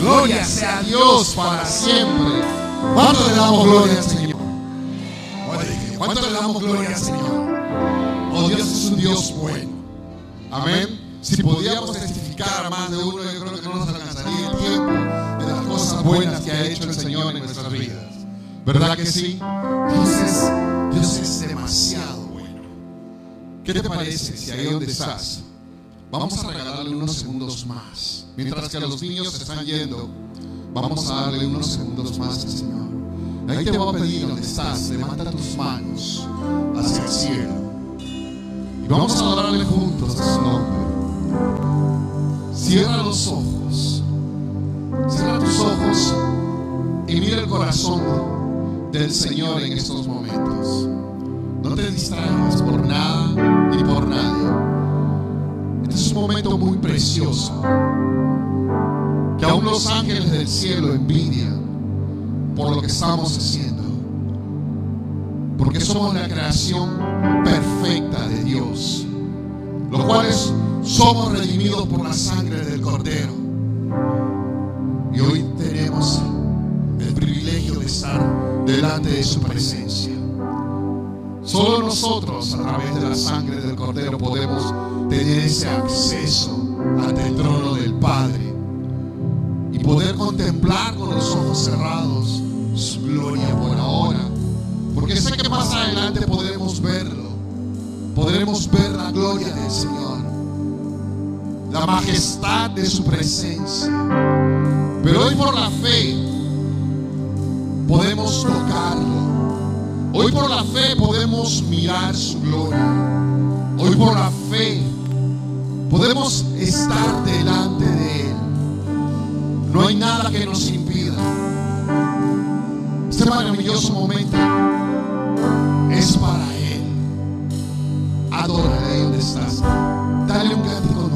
Gloria sea a Dios para siempre. ¿Cuánto le damos gloria al Señor? gloria. ¿Cuánto le damos gloria al Señor? Oh, Dios es un Dios bueno. Amén. Si podíamos testificar a más de uno, yo creo que no nos alcanzaría el tiempo de las cosas buenas que ha hecho el Señor en nuestras vidas. ¿Verdad que sí? Dios es, Dios es demasiado. ¿Qué te parece si ahí donde estás? Vamos a regalarle unos segundos más. Mientras que los niños se están yendo, vamos a darle unos segundos más al Señor. Ahí te voy a pedir donde estás, levanta tus manos hacia el cielo. Y vamos a adorarle juntos a su nombre. Cierra los ojos. Cierra tus ojos y mira el corazón del Señor en estos momentos. No te distraigas por nada ni por nadie. Este es un momento muy precioso. Que aún los ángeles del cielo envidian por lo que estamos haciendo. Porque somos la creación perfecta de Dios. Los cuales somos redimidos por la sangre del Cordero. Y hoy tenemos el privilegio de estar delante de su presencia. Solo nosotros, a través de la sangre del Cordero, podemos tener ese acceso ante el trono del Padre y poder contemplar con los ojos cerrados su gloria por ahora. Porque sé que más adelante podremos verlo. Podremos ver la gloria del Señor. La majestad de su presencia. Pero hoy por la fe podemos tocarlo. Hoy por la fe podemos mirar su gloria. Hoy por la fe podemos estar delante de Él. No hay nada que nos impida. Este maravilloso momento es para Él. Adórale donde estás. Dale un cántico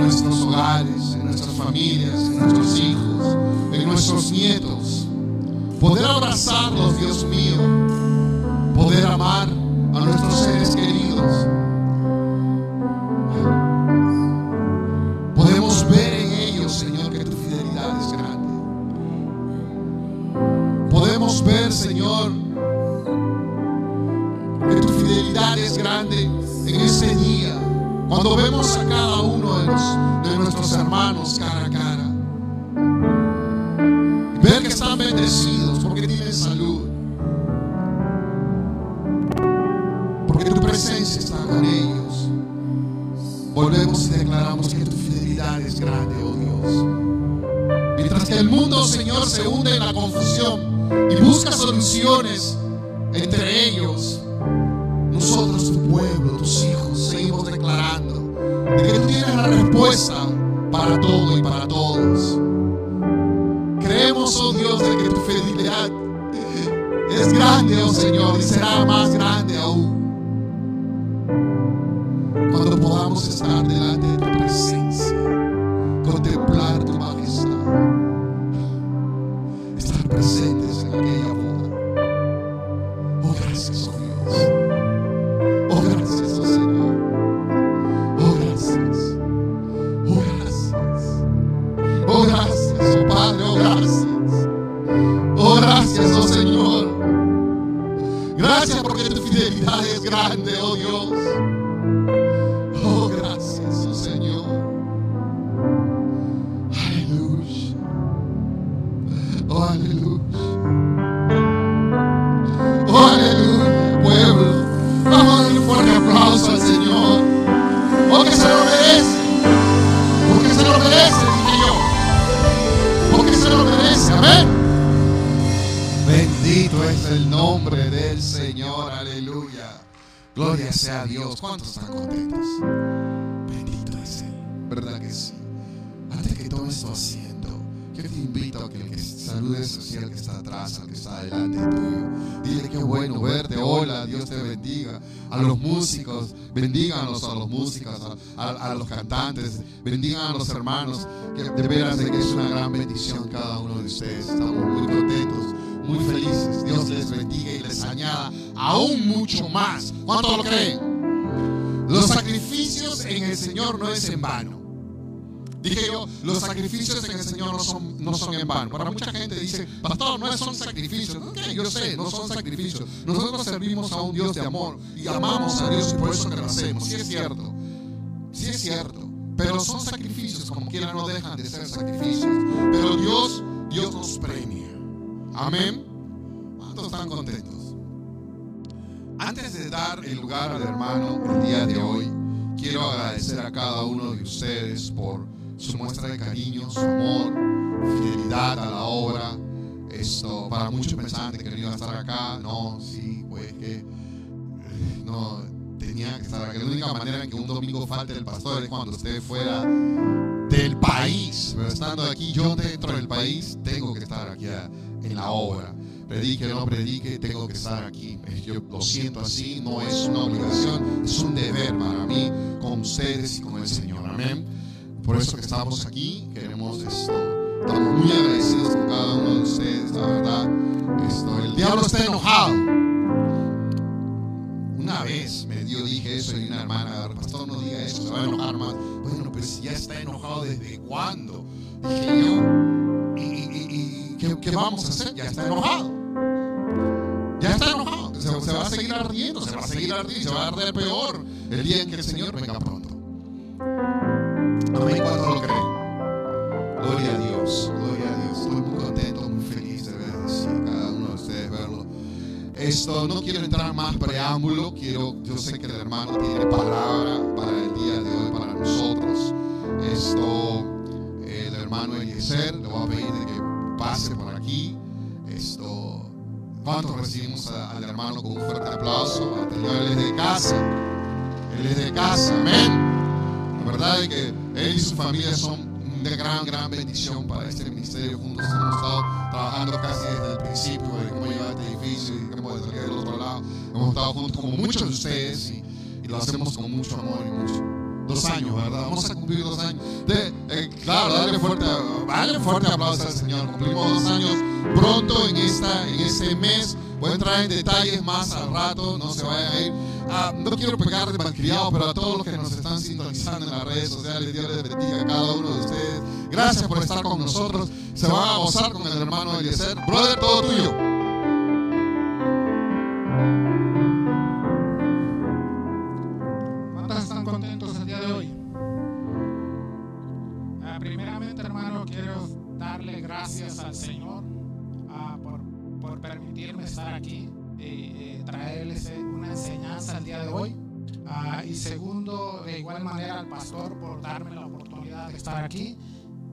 nuestros hogares, en nuestras familias, en nuestros hijos, en nuestros nietos. Poder abrazarlos, Dios mío. Poder amar a nuestros seres queridos. Podemos ver en ellos, Señor, que tu fidelidad es grande. Podemos ver, Señor, que tu fidelidad es grande en ese día. Cuando vemos a cada de nuestros hermanos cara a cara. En vano. Dije yo, los sacrificios en el Señor no son, no son en vano. Para mucha gente dice, pastor, no son sacrificios. Ok, yo sé, no son sacrificios. Nosotros servimos a un Dios de amor y amamos a Dios y por eso que lo hacemos. Sí es cierto, sí es cierto. Pero son sacrificios, como quiera no dejan de ser sacrificios. Pero Dios, Dios nos premia. Amén. ¿Cuántos están contentos? Antes de dar el lugar al hermano el día de hoy, quiero agradecer a cada uno de ustedes por su muestra de cariño, su amor, fidelidad a la obra. Esto, para muchos pensaban que no iba a estar acá. No, sí, pues que eh, no tenía que estar acá. La única manera en que un domingo falte el pastor es cuando usted fuera del país. Pero estando aquí, yo dentro del país, tengo que estar aquí en la obra. Predique o no predique, tengo que estar aquí. Yo lo siento así, no es una obligación, es un deber para mí con ustedes y con el Señor. Amén. Por eso que estamos aquí, queremos esto. Estamos muy agradecidos con cada uno de ustedes, la verdad. El diablo está enojado. Una vez me dio, dije eso y una hermana, pastor, no diga eso, se va a enojar más. Bueno, pero si ya está enojado, ¿desde cuándo? Dije yo, ¿y, qué vamos a hacer? Ya está enojado se va a seguir ardiendo, se va a seguir ardiendo, se va a arder peor el día en que el Señor venga pronto. Amén cuando lo creen. Gloria a Dios, gloria a Dios. Estoy muy contento, muy feliz de ver así cada uno de ustedes verlo. Esto no quiero entrar más preámbulo, quiero, yo sé que el hermano tiene palabra para el día de hoy, para nosotros. Esto, el hermano Eliezer, le voy a pedir que pase por aquí ¿Cuántos recibimos a- al hermano con un fuerte aplauso? Él es de casa. Él es de casa, amén. La verdad es que él y su familia son de gran, gran bendición para este ministerio. Juntos hemos estado trabajando casi desde el principio, de cómo llevar este edificio y cómo salir del otro lado. Hemos estado juntos como muchos de ustedes y, y lo hacemos con mucho amor y mucho. Dos años, ¿verdad? Vamos a cumplir dos años. De- eh, claro, dale fuerte, dale fuerte aplauso al Señor. Cumplimos dos años pronto en, esta, en este mes. Voy a entrar en detalles más al rato, no se vayan a ir. Ah, no quiero pegar de malcriado, pero a todos los que nos están sintonizando en las redes sociales, Dios les bendiga a cada uno de ustedes. Gracias por estar con nosotros. Se van a gozar con el hermano Eliezer. Brother, todo tuyo. ¿Cuántos están contentos el día de hoy? Ah, primeramente, hermano, quiero darle gracias al Señor por, permitirme estar aquí y eh, traerles una enseñanza el día de hoy. Ah, y segundo, de igual manera al pastor por darme la oportunidad de estar aquí.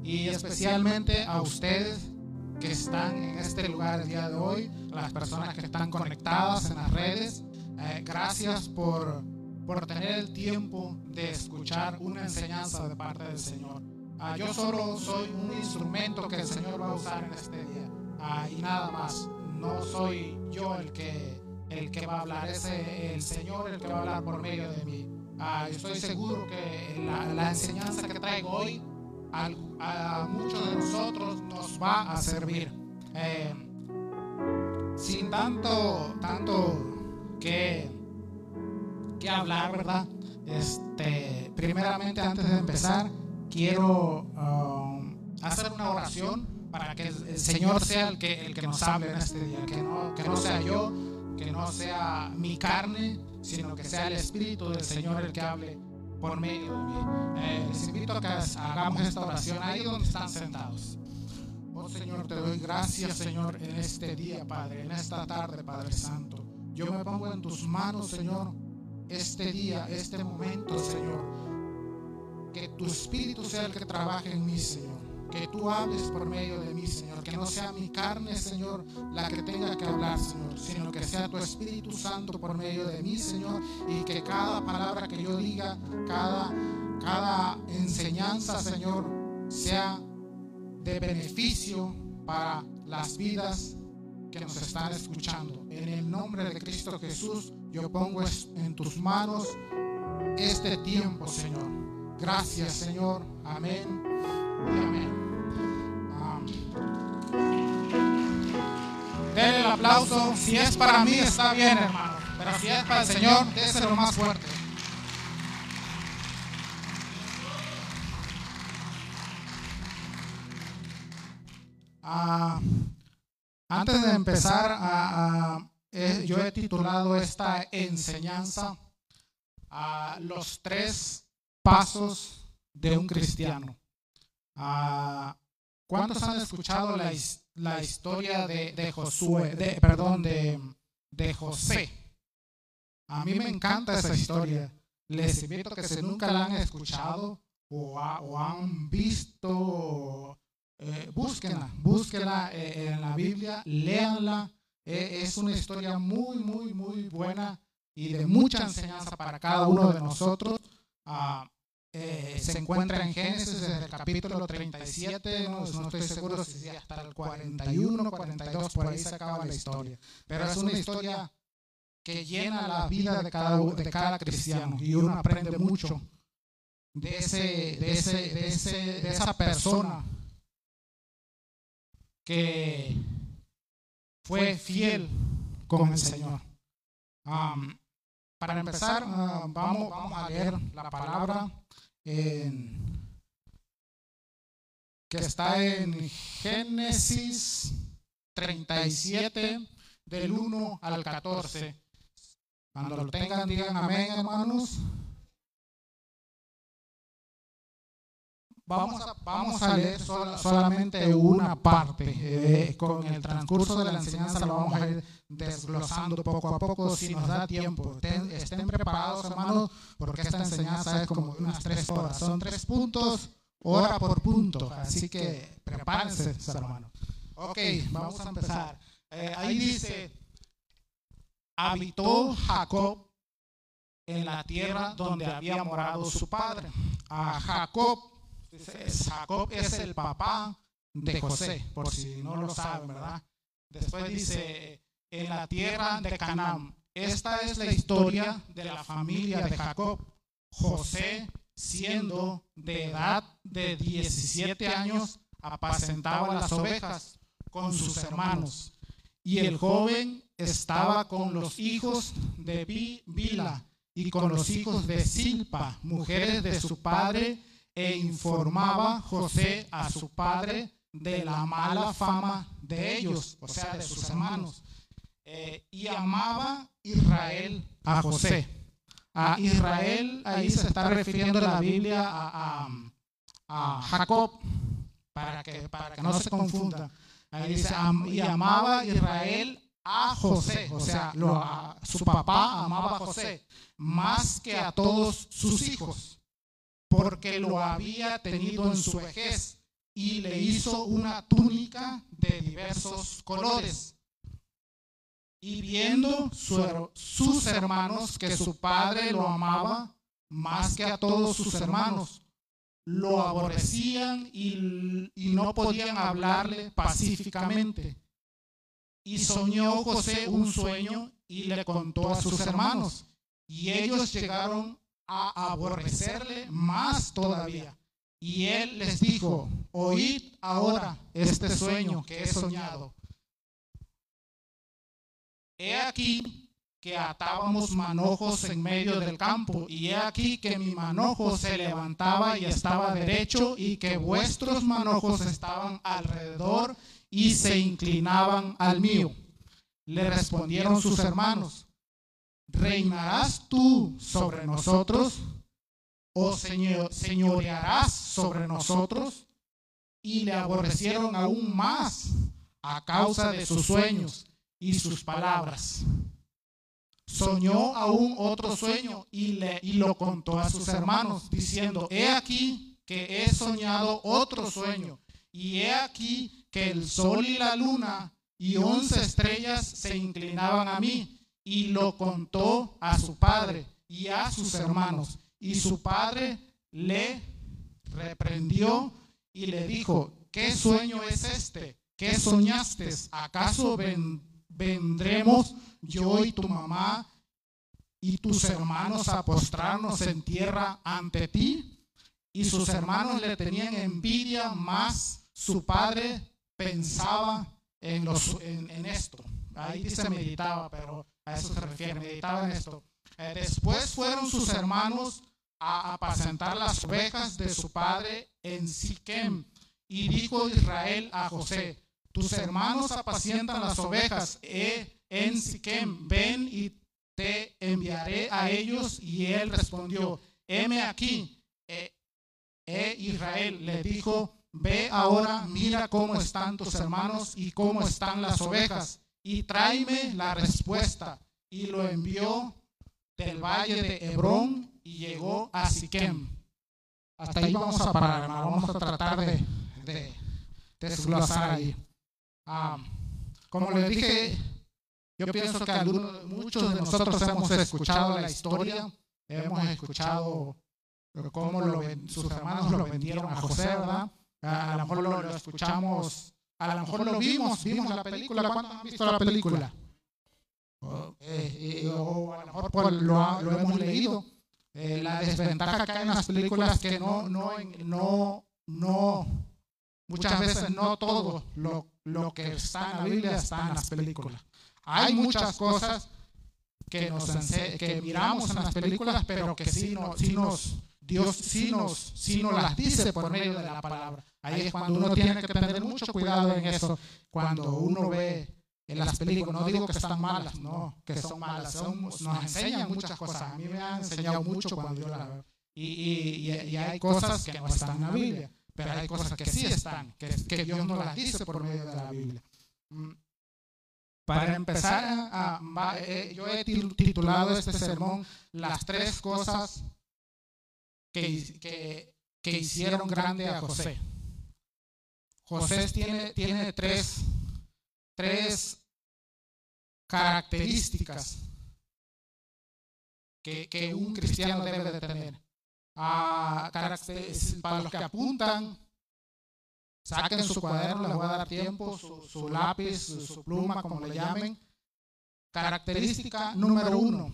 Y especialmente a ustedes que están en este lugar el día de hoy, las personas que están conectadas en las redes. Eh, gracias por por tener el tiempo de escuchar una enseñanza de parte del Señor. Ah, yo solo soy un instrumento que el Señor va a usar en este día Ah, y nada más. No soy yo el que el que va a hablar, es el Señor el que va a hablar por medio de mí. Ah, estoy seguro que la, enseñanza que traigo hoy al- a, muchos de nosotros nos va a servir. Eh, sin tanto tanto que que hablar, ¿verdad? Este, primeramente, antes de empezar, quiero um, hacer una oración para que el, Señor sea el que, el que nos hable en este día, que no, que no sea yo, que no sea mi carne, sino que sea el Espíritu del Señor el que hable por medio de mí. Eh, les invito a que hagamos esta oración ahí donde están sentados. Oh Señor, te doy gracias, Señor, en este día, Padre, en esta tarde, Padre Santo. Yo me pongo en tus manos, Señor, este día, este momento, Señor. Que tu Espíritu sea el que trabaje en mí, Señor. Que tú hables por medio de mí, Señor. Que no sea mi carne, Señor, la que tenga que hablar, Señor, sino que sea tu Espíritu Santo por medio de mí, Señor. Y que cada palabra que yo diga, cada, cada enseñanza, Señor, sea de beneficio para las vidas que nos están escuchando. En el nombre de Cristo Jesús, yo pongo en tus manos este tiempo, Señor. Gracias, Señor. Amén amén. Denle el aplauso. Si es para mí, está bien, hermano. Pero si es para el Señor, déselo más fuerte. Ah, antes de empezar, a, a- eh, yo he titulado esta enseñanza a los tres pasos de un cristiano. Ah, ¿Cuántos han escuchado la, his- la historia de, de Josué, de, perdón, de, de José? A mí me encanta esa historia. Les invito a que si nunca la han escuchado o, ha- o han visto eh, búsquenla, búsquenla eh, en la Biblia, léanla. Eh, es una historia muy, muy, muy buena y de mucha enseñanza para cada uno de nosotros. Ah, eh, se encuentra en Génesis desde el capítulo 37, no, no estoy seguro si hasta el 41, 42, por ahí se acaba la historia. Pero es una historia que llena la vida de cada, de cada cristiano y uno aprende mucho de, ese, de, ese, de, ese, de esa persona que fue fiel con el Señor. Para empezar, uh, vamos, vamos a leer la palabra que está en Génesis 37, del 1 al 14. Cuando lo tengan, digan amén, hermanos. Vamos a, vamos a leer sola- solamente una parte. Eh, con el transcurso de la enseñanza lo vamos a ir desglosando poco a poco si nos da tiempo. Estén preparados, hermanos, porque esta enseñanza es como unas tres horas. Son tres puntos, hora por punto. Así que prepárense, hermanos. Ok, vamos a empezar. Eh, ahí dice, habitó Jacob en la tierra donde había morado su padre. A Jacob, Jacob es el papá de José, por si no lo saben, ¿verdad? Después dice, en la tierra de Canaán. Esta es la historia de la familia de Jacob. José, siendo de edad de 17 años, apacentaba las ovejas con sus hermanos. Y el joven estaba con los hijos de Bila y con los hijos de Silpa, mujeres de su padre, e informaba José a su padre de la mala fama de ellos, o sea, de sus hermanos. Eh, y amaba Israel a José. A Israel, ahí se está refiriendo la Biblia a, Jacob, para que, para que no se confunda. Ahí dice, y amaba Israel a José, o sea, su papá amaba a José más que a todos sus hijos, porque lo había tenido en su vejez y le hizo una túnica de diversos colores. Y viendo sus hermanos que su padre lo amaba más que a todos sus hermanos, lo aborrecían y, y no podían hablarle pacíficamente. Y soñó José un sueño y le contó a sus hermanos. Y ellos llegaron a aborrecerle más todavía. Y él les dijo, oíd ahora este sueño que he soñado. He aquí que atábamos manojos en medio del campo, y he aquí que mi manojo se levantaba y estaba derecho, y que vuestros manojos estaban alrededor y se inclinaban al mío. Le respondieron sus hermanos, ¿reinarás tú sobre nosotros? ¿O señorearás sobre nosotros? Y le aborrecieron aún más a causa de sus sueños y sus palabras. Soñó aún otro sueño y, le, y lo contó a sus hermanos, diciendo, he aquí que he soñado otro sueño, y he aquí que el sol y la luna y once estrellas se inclinaban a mí, y lo contó a su padre y a sus hermanos. Y su padre le reprendió y le dijo, ¿qué sueño es este? ¿Qué soñaste? ¿Acaso vendremos yo y tu mamá y tus hermanos a postrarnos en tierra ante ti? Y sus hermanos le tenían envidia, más su padre pensaba en, esto. Ahí dice meditaba, pero a eso se refiere, meditaba en esto. Eh, después fueron sus hermanos a apacentar las ovejas de su padre en Siquem. Y dijo Israel a José, tus hermanos apacientan las ovejas eh, en Siquem, ven y te enviaré a ellos. Y él respondió, heme aquí. Eh, eh, Israel le dijo, ve ahora, mira cómo están tus hermanos y cómo están las ovejas, y tráeme la respuesta. Y lo envió del valle de Hebrón y llegó a Siquem. Hasta ahí vamos a parar, Vamos a tratar de, de desglosar ahí. Ah, como le dije, yo pienso que muchos de nosotros hemos escuchado la historia, hemos escuchado cómo sus hermanos lo vendieron a José, ¿verdad? A, lo mejor lo, escuchamos, a lo mejor lo vimos, vimos la película. ¿Cuántos han visto la película? Eh, o a lo mejor lo, lo, hemos leído. Eh, la desventaja que hay en las películas que no, no, no, no, muchas veces no todo lo, lo que está en la Biblia está en las películas. Hay muchas cosas que, nos que miramos en las películas, pero que sí, no, sí nos, Dios sí nos, sí nos las dice por medio de la palabra. Ahí es cuando uno tiene que tener mucho cuidado en eso, cuando uno ve en las películas, no digo que están malas, no, que son malas, nos enseñan muchas cosas. A mí me han enseñado mucho cuando yo la veo. Y, y, y, hay cosas que no están en la Biblia, pero hay cosas que sí están, que, que Dios nos las dice por medio de la Biblia. Mm. Para empezar, eh, yo he titulado este sermón Las tres cosas que, que, que hicieron grande a José. José tiene, tiene tres, tres características que, que un cristiano debe de tener. Caracteres- para los que apuntan, saquen su cuaderno, les voy a dar tiempo, su, lápiz, su pluma, como le llamen. Característica número uno.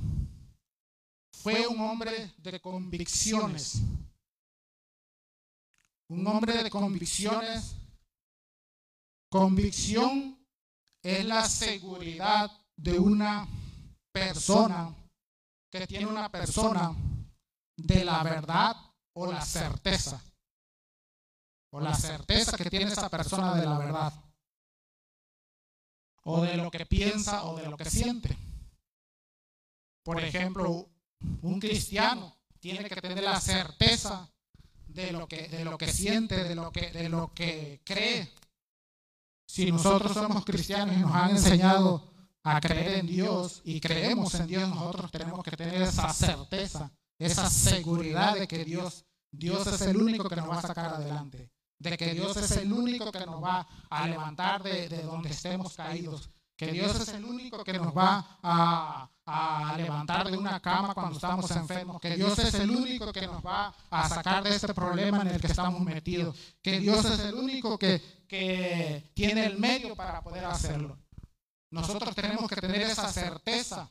Fue un hombre de convicciones. Un hombre de convicciones. Convicción es la seguridad de una persona que tiene una persona de la verdad o la certeza. O la certeza que tiene esa persona de la verdad. O de lo que piensa o de lo que siente. Por ejemplo, un cristiano tiene que tener la certeza de lo que, de lo que siente, de lo que, de lo que cree. Si nosotros somos cristianos y nos han enseñado a creer en Dios y creemos en Dios, nosotros tenemos que tener esa certeza, esa seguridad de que Dios, Dios es el único que nos va a sacar adelante, de que Dios es el único que nos va a levantar de, de donde estemos caídos, que Dios es el único que nos va a, a levantar de una cama cuando estamos enfermos, que Dios es el único que nos va a sacar de este problema en el que estamos metidos, que Dios es el único que, que tiene el medio para poder hacerlo. Nosotros tenemos que tener esa certeza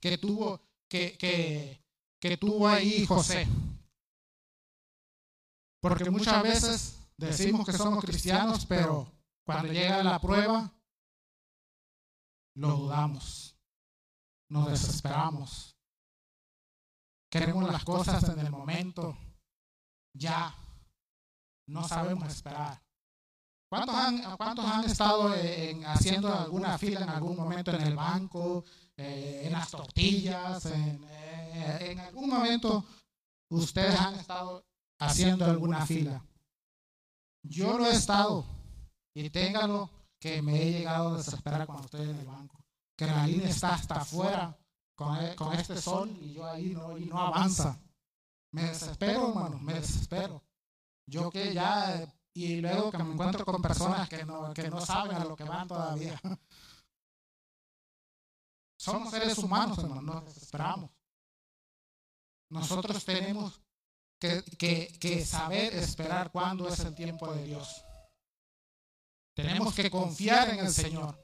que tuvo, que, que, que tuvo ahí José. Porque muchas veces decimos que somos cristianos, pero cuando llega la prueba, lo dudamos, nos desesperamos. Queremos las cosas en el momento, ya, no sabemos esperar. ¿Cuántos han, cuántos han estado en, haciendo alguna fila en algún momento en el banco, eh, en las tortillas, en, eh, en algún momento ustedes han estado haciendo alguna fila? Yo lo he estado y téngalo que me he llegado a desesperar cuando estoy en el banco. Que la línea está hasta afuera con, e- con este sol y yo ahí no, y no avanza. Me desespero, hermano, me desespero. Yo que ya, y luego que me encuentro con personas que no, que no saben a lo que van todavía. Somos seres humanos, hermano, nos desesperamos. Nosotros tenemos que, que, que saber esperar cuándo es el tiempo de Dios. Tenemos que confiar en el Señor.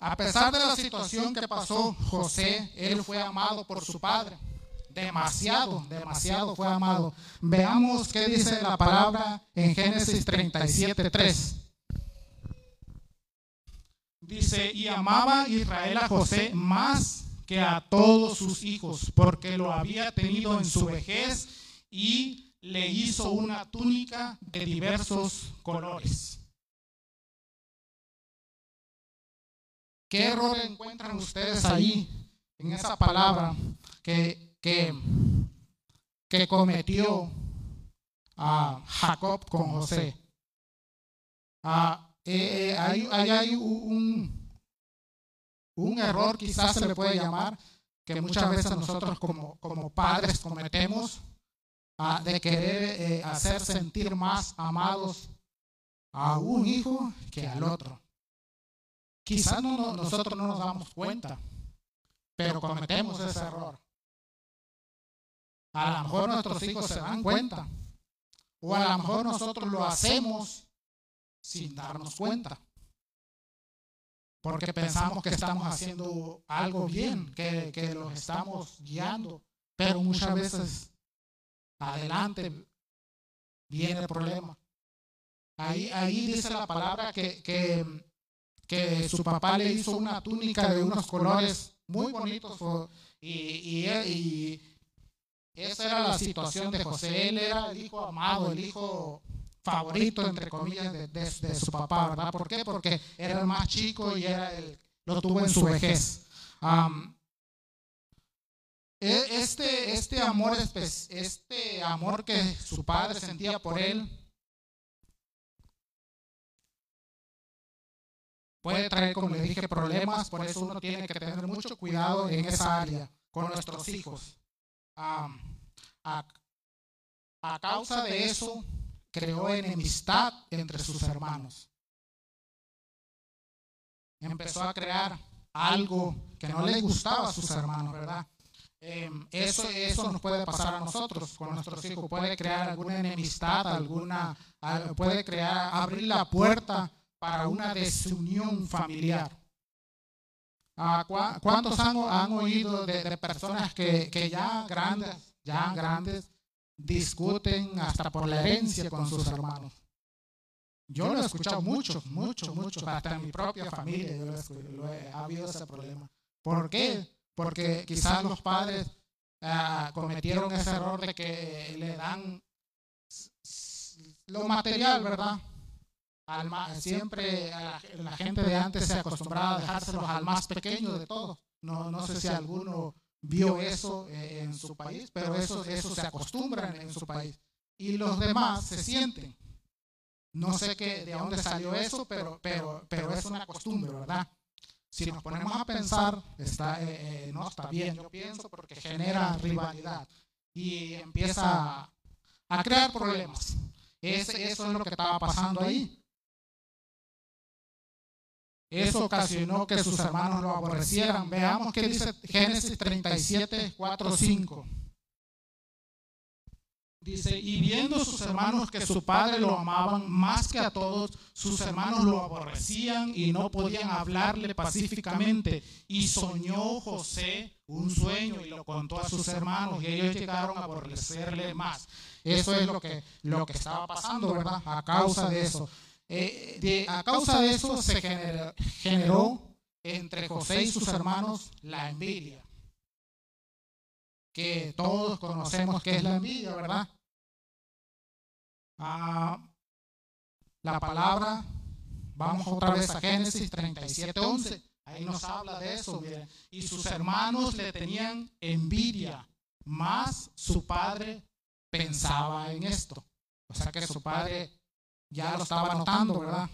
A pesar de la situación que pasó José, él fue amado por su padre. Demasiado, demasiado fue amado. Veamos qué dice la palabra en Génesis 37:3. Dice, y amaba Israel a José más que a todos sus hijos, porque lo había tenido en su vejez y le hizo una túnica de diversos colores. ¿Qué error encuentran ustedes ahí en esa palabra que, que, que cometió a Jacob con José? Ah, eh, eh, hay, un, un error, quizás se le puede llamar, que muchas veces nosotros como, como padres cometemos ah, de querer eh, hacer sentir más amados a un hijo que al otro. Quizás no, no- nosotros no nos damos cuenta, pero cometemos ese error. A lo mejor nuestros hijos se dan cuenta, o a lo mejor nosotros lo hacemos sin darnos cuenta, porque pensamos que estamos haciendo algo bien, que, que los estamos guiando, pero muchas veces adelante viene el problema. Ahí, ahí dice la palabra que, que, que su papá le hizo una túnica de unos colores muy bonitos y, y, y esa era la situación de José. Él era el hijo amado, el hijo favorito, entre comillas, de, de- su papá, ¿verdad? ¿Por qué? Porque era el más chico y era el, lo tuvo en su vejez. E- este, este, amor, este amor que su padre sentía por él puede traer, como le dije, problemas, por eso uno tiene que tener mucho cuidado en esa área con nuestros hijos. A causa de eso, creó enemistad entre sus hermanos. Empezó a crear algo que no les gustaba a sus hermanos, ¿verdad? Em, eso, eso nos puede pasar a nosotros con nuestros hijos. Puede crear alguna enemistad, alguna, puede crear, abrir la puerta para una desunión familiar. Ah, ¿Cuántos han, han oído de, personas que, que, ya grandes, ya grandes, discuten hasta por la herencia con sus hermanos? Yo lo he escuchado mucho, mucho, mucho, hasta en mi propia familia yo lo he, ha habido ese problema. ¿Por qué? Porque quizás los padres ah, cometieron ese error de que le dan lo material, ¿verdad? siempre la, gente de antes se acostumbraba a dejárselos al más pequeño de todos. No, no sé si alguno vio eso eh, en su país, pero eso, eso se acostumbra en su país. Y los demás se sienten. No sé qué, de dónde salió eso, pero, pero, pero es una costumbre, ¿verdad? Si nos ponemos a pensar, está, eh, eh, no está bien, yo pienso, porque genera rivalidad y empieza a, crear problemas. Ese, eso es lo que estaba pasando ahí. Eso ocasionó que sus hermanos lo aborrecieran. Veamos qué dice Génesis 37, 4, 5. Dice, y viendo sus hermanos que su padre lo amaban más que a todos, sus hermanos lo aborrecían y no podían hablarle pacíficamente. Y soñó José un sueño y lo contó a sus hermanos y ellos llegaron a aborrecerle más. Eso es lo que, lo que estaba pasando, ¿verdad? A causa de eso. Eh, a causa de eso se generó, entre José y sus hermanos la envidia. Que todos conocemos que es la envidia, ¿verdad? Ah, la palabra, vamos otra vez a Génesis 37, 11. Ahí nos habla de eso. Y sus hermanos le tenían envidia, más su padre pensaba en esto. O sea que su padre ya lo estaba notando, ¿verdad?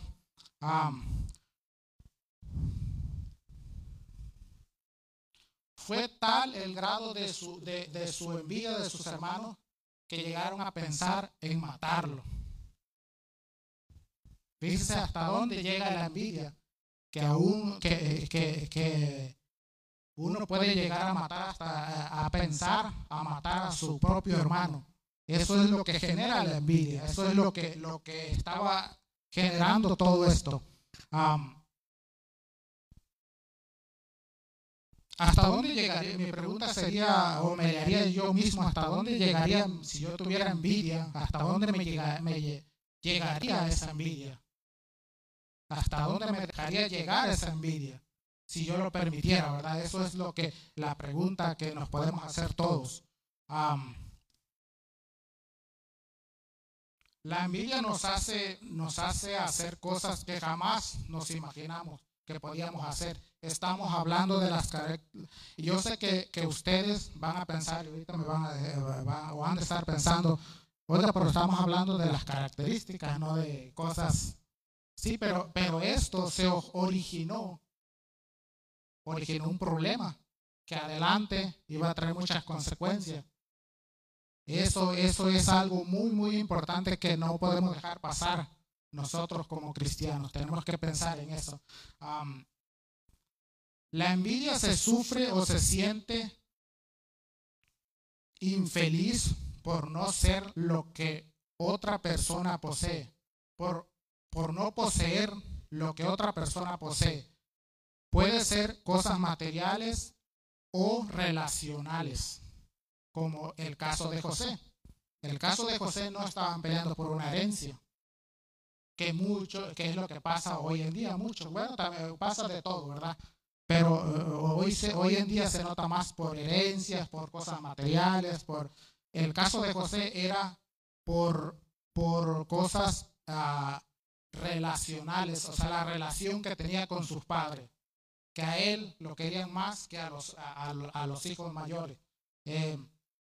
fue tal el grado de su, de, su envidia de sus hermanos que llegaron a pensar en matarlo. Fíjese hasta dónde llega la envidia, que aún que, que, que uno puede llegar a matar hasta a pensar a matar a su propio hermano. Eso es lo que genera la envidia. Eso es lo que, lo que estaba generando todo esto. ¿Hasta dónde llegaría? Mi pregunta sería, o me haría yo mismo, ¿hasta dónde llegaría si yo tuviera envidia? ¿Hasta dónde me, me llegaría esa envidia? ¿Hasta dónde me dejaría llegar esa envidia? Si yo lo permitiera, ¿verdad? Eso es lo que, la pregunta que nos podemos hacer todos. La envidia nos hace, nos hace hacer cosas que jamás nos imaginamos que podíamos hacer. Estamos hablando de las características. Yo sé que, que, ustedes van a pensar, y ahorita me van a, o van a estar pensando, oiga, pero estamos hablando de las características, no de cosas. Sí, pero, pero esto se originó, originó un problema que adelante iba a traer muchas consecuencias. Eso, eso es algo muy, muy importante que no podemos dejar pasar nosotros como cristianos. Tenemos que pensar en eso. la envidia se sufre o se siente infeliz por no ser lo que otra persona posee, por, por no poseer lo que otra persona posee. Puede ser cosas materiales o relacionales como el caso de José. El caso de José no estaban peleando por una herencia, que mucho, que es lo que pasa hoy en día, mucho. Bueno, también pasa de todo, ¿verdad? Pero eh, hoy, se, hoy en día se nota más por herencias, por cosas materiales, por... El caso de José era por, por cosas ah, relacionales, o sea, la relación que tenía con sus padres, que a él lo querían más que a los, a, los hijos mayores. Eh,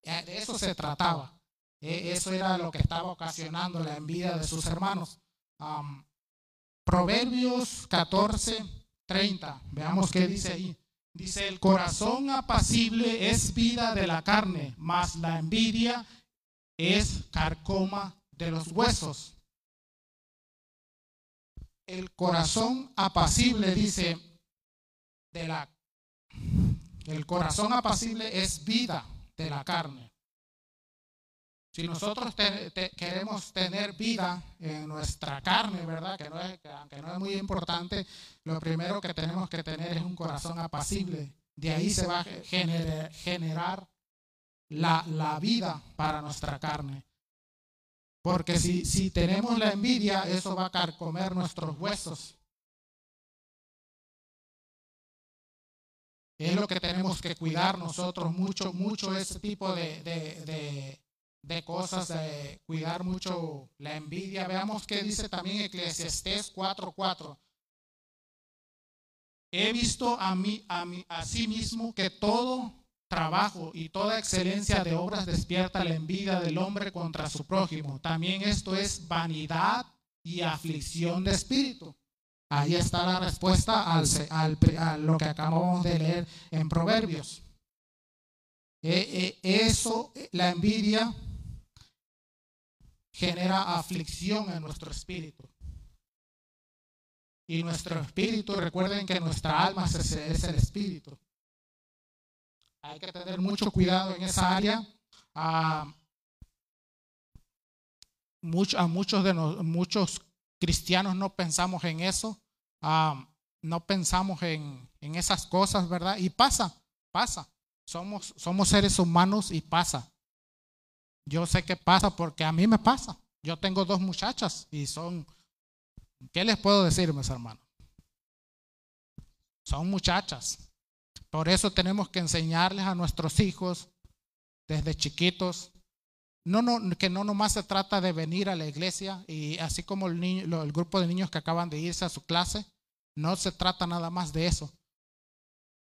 de eso se trataba. E, eso era lo que estaba ocasionando la envidia de sus hermanos. Proverbios 14, 30. Veamos qué dice ahí. Dice, el corazón apacible es vida de la carne, mas la envidia es carcoma de los huesos. El corazón apacible, dice, de la el corazón apacible es vida de la carne. Si nosotros queremos tener vida en nuestra carne, ¿verdad? Que no es, aunque no es muy importante, lo primero que tenemos que tener es un corazón apacible. De ahí se va a generar, la, la, vida para nuestra carne. Porque si, si tenemos la envidia, eso va a carcomer nuestros huesos. Es lo que tenemos que cuidar nosotros mucho, mucho ese tipo de, de, de, cosas, de cuidar mucho la envidia. Veamos qué dice también Eclesiastés 4:4. He visto a mí, a mí, a sí mismo que todo trabajo y toda excelencia de obras despierta la envidia del hombre contra su prójimo. También esto es vanidad y aflicción de espíritu. Ahí está la respuesta al, a lo que acabamos de leer en Proverbios. Eh, eh, eso, la envidia, genera aflicción en nuestro espíritu. Y nuestro espíritu, recuerden que nuestra alma es, el espíritu. Hay que tener mucho cuidado en esa área. A, a muchos de los, muchos cristianos no pensamos en eso, no pensamos en, en, esas cosas, ¿verdad? Y pasa, pasa. Somos, somos seres humanos y pasa. Yo sé que pasa porque a mí me pasa. Yo tengo dos muchachas y son, ¿qué les puedo decir, mis hermanos? Son muchachas. Por eso tenemos que enseñarles a nuestros hijos desde chiquitos no, no, que no nomás se trata de venir a la iglesia y así como el, niño, el grupo de niños que acaban de irse a su clase, no se trata nada más de eso.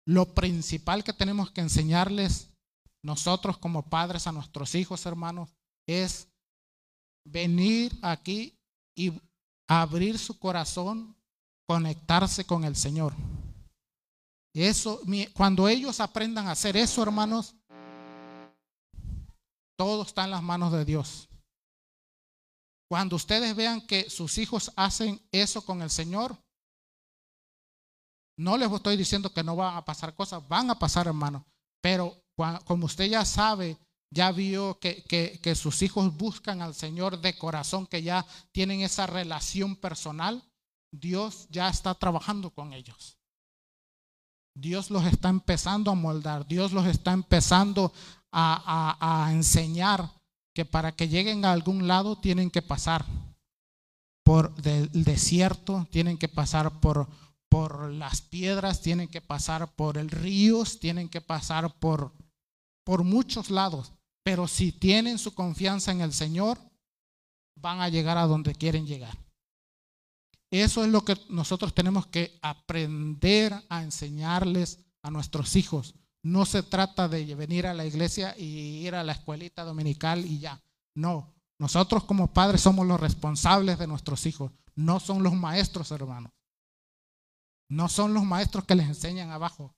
Lo principal que tenemos que enseñarles nosotros como padres a nuestros hijos, hermanos, es venir aquí y abrir su corazón, conectarse con el Señor. Eso, cuando ellos aprendan a hacer eso, hermanos, todo está en las manos de Dios. Cuando ustedes vean que sus hijos hacen eso con el Señor, no les estoy diciendo que no van a pasar cosas, van a pasar, hermano. Pero como usted ya sabe, ya vio que, que, sus hijos buscan al Señor de corazón, que ya tienen esa relación personal, Dios ya está trabajando con ellos. Dios los está empezando a moldar, Dios los está empezando a, enseñar que para que lleguen a algún lado tienen que pasar por el desierto, tienen que pasar por, por las piedras, tienen que pasar por el ríos, tienen que pasar por, por muchos lados. Pero si tienen su confianza en el Señor, van a llegar a donde quieren llegar. Eso es lo que nosotros tenemos que aprender a enseñarles a nuestros hijos. No se trata de venir a la iglesia y ir a la escuelita dominical y ya. No, nosotros como padres somos los responsables de nuestros hijos. No son los maestros, hermanos. No son los maestros que les enseñan abajo.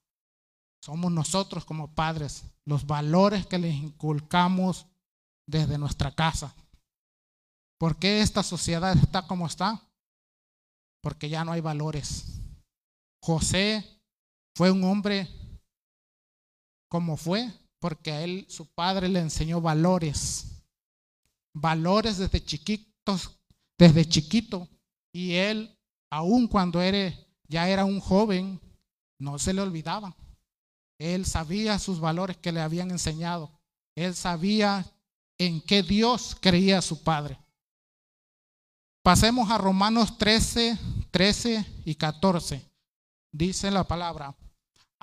Somos nosotros como padres, los valores que les inculcamos desde nuestra casa. ¿Por qué esta sociedad está como está? Porque ya no hay valores. José fue un hombre como fue, porque a él su padre le enseñó valores, valores desde chiquitos, desde chiquito, y él, aun cuando era, ya era un joven, no se le olvidaba. Él sabía sus valores que le habían enseñado. Él sabía en qué Dios creía su padre. Pasemos a Romanos 13, 13 y 14. Dice la palabra,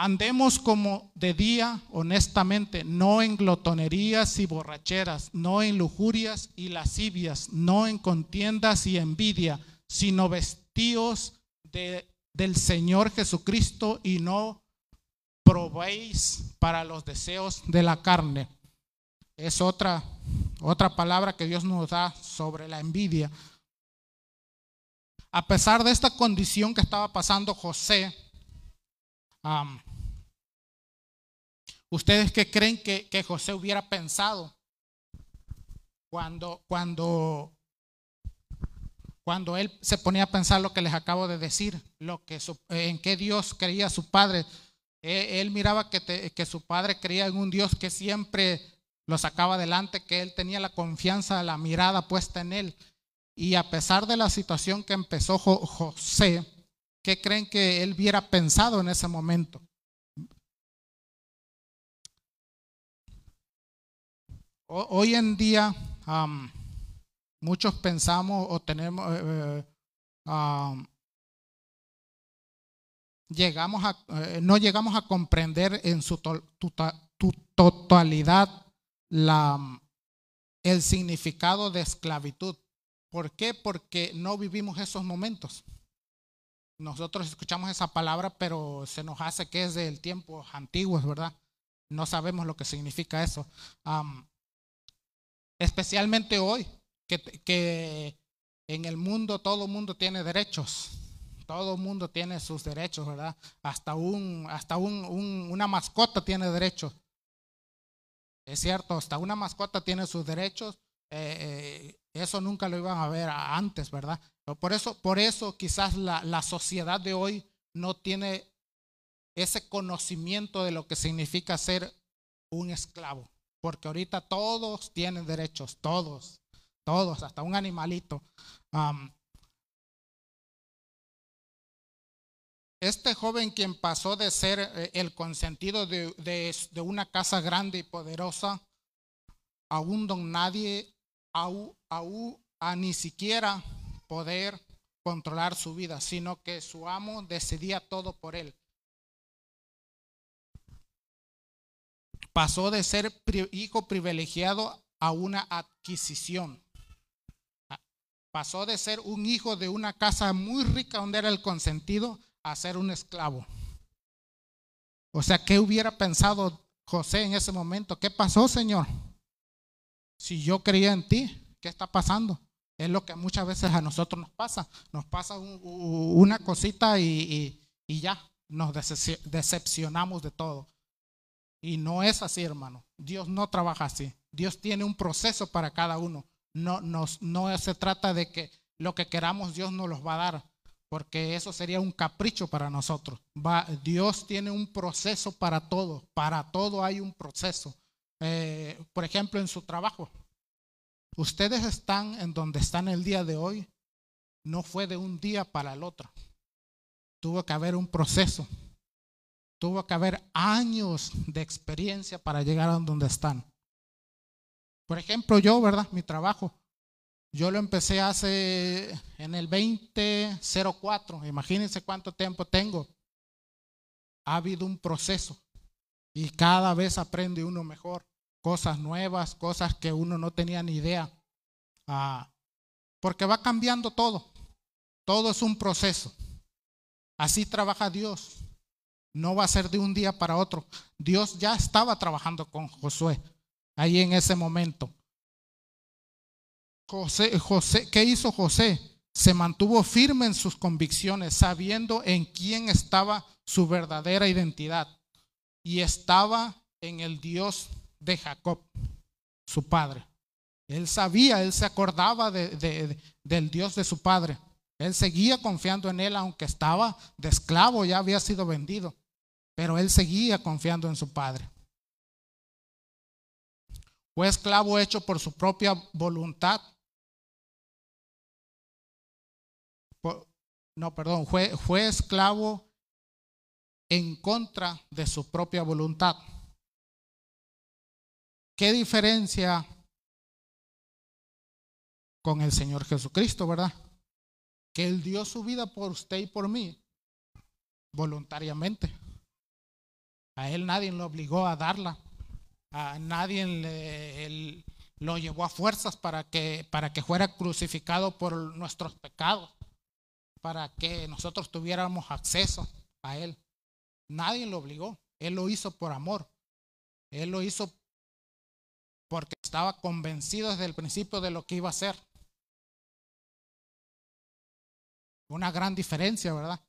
Andemos como de día honestamente, no en glotonerías y borracheras, no en lujurias y lascivias, no en contiendas y envidia, sino vestidos de, del Señor Jesucristo y no probéis para los deseos de la carne. Es otra, otra palabra que Dios nos da sobre la envidia. A pesar de esta condición que estaba pasando José, ¿Ustedes qué creen que, José hubiera pensado cuando, cuando, cuando él se ponía a pensar lo que les acabo de decir, lo que en qué Dios creía su padre, él, miraba que, que su padre creía en un Dios que siempre lo sacaba adelante, que él tenía la confianza, la mirada puesta en él. Y a pesar de la situación que empezó José, ¿qué creen que él hubiera pensado en ese momento? Hoy en día muchos pensamos o tenemos, eh, eh, llegamos a, eh, no llegamos a comprender en su totalidad la, el significado de esclavitud. ¿Por qué? Porque no vivimos esos momentos. Nosotros escuchamos esa palabra, pero se nos hace que es del tiempo antiguo, ¿verdad? No sabemos lo que significa eso especialmente hoy, que, en el mundo todo el mundo tiene derechos. Todo el mundo tiene sus derechos, ¿verdad? Hasta, un, hasta una mascota tiene derechos. Es cierto, hasta una mascota tiene sus derechos. Eh, eh, eso nunca lo iban a ver antes, ¿verdad? Por eso, por eso quizás la, la sociedad de hoy no tiene ese conocimiento de lo que significa ser un esclavo. Porque ahorita todos tienen derechos, todos, todos, hasta un animalito. este joven quien pasó de ser eh, el consentido de, una casa grande y poderosa a un don nadie, a, a ni siquiera poder controlar su vida, sino que su amo decidía todo por él. Pasó de ser hijo privilegiado a una adquisición. Ah, pasó de ser un hijo de una casa muy rica donde era el consentido a ser un esclavo. O sea, ¿qué hubiera pensado José en ese momento? ¿Qué pasó, Señor? Si yo creía en ti, ¿qué está pasando? Es lo que muchas veces a nosotros nos pasa. Nos pasa una cosita y, y ya, nos decepcionamos de todo. Y no es así, hermano. Dios no trabaja así. Dios tiene un proceso para cada uno. No, no se trata de que lo que queramos Dios nos los va a dar, porque eso sería un capricho para nosotros. Dios tiene un proceso para todo. Para todo hay un proceso. Eh, por ejemplo, en su trabajo. Ustedes están en donde están el día de hoy. No fue de un día para el otro. Tuvo que haber un proceso. Tuvo que haber años de experiencia para llegar a donde están. Por ejemplo, yo, ¿verdad? Mi trabajo. Yo lo empecé hace en el 2004. Imagínense cuánto tiempo tengo. Ha habido un proceso y cada vez aprende uno mejor. Cosas nuevas, cosas que uno no tenía ni idea. Ah, porque va cambiando todo. Todo es un proceso. Así trabaja Dios. No va a ser de un día para otro. Dios ya estaba trabajando con Josué ahí en ese momento. José, José, ¿qué hizo José? Se mantuvo firme en sus convicciones, sabiendo en quién estaba su verdadera identidad. Y estaba en el Dios de Jacob, su padre. Él sabía, él se acordaba del Dios de su padre. Él seguía confiando en él, aunque estaba de esclavo, ya había sido vendido. Pero él seguía confiando en su padre. Fue esclavo hecho por su propia voluntad. No, perdón, fue, fue esclavo en contra de su propia voluntad. ¿Qué diferencia con el Señor Jesucristo, verdad? Que Él dio su vida por usted y por mí voluntariamente. A él nadie lo obligó a darla. A nadie lo llevó a fuerzas para que, para que fuera crucificado por nuestros pecados, para que nosotros tuviéramos acceso a Él. Nadie lo obligó. Él lo hizo por amor. Él lo hizo porque estaba convencido desde el principio de lo que iba a hacer. Una gran diferencia, ¿verdad?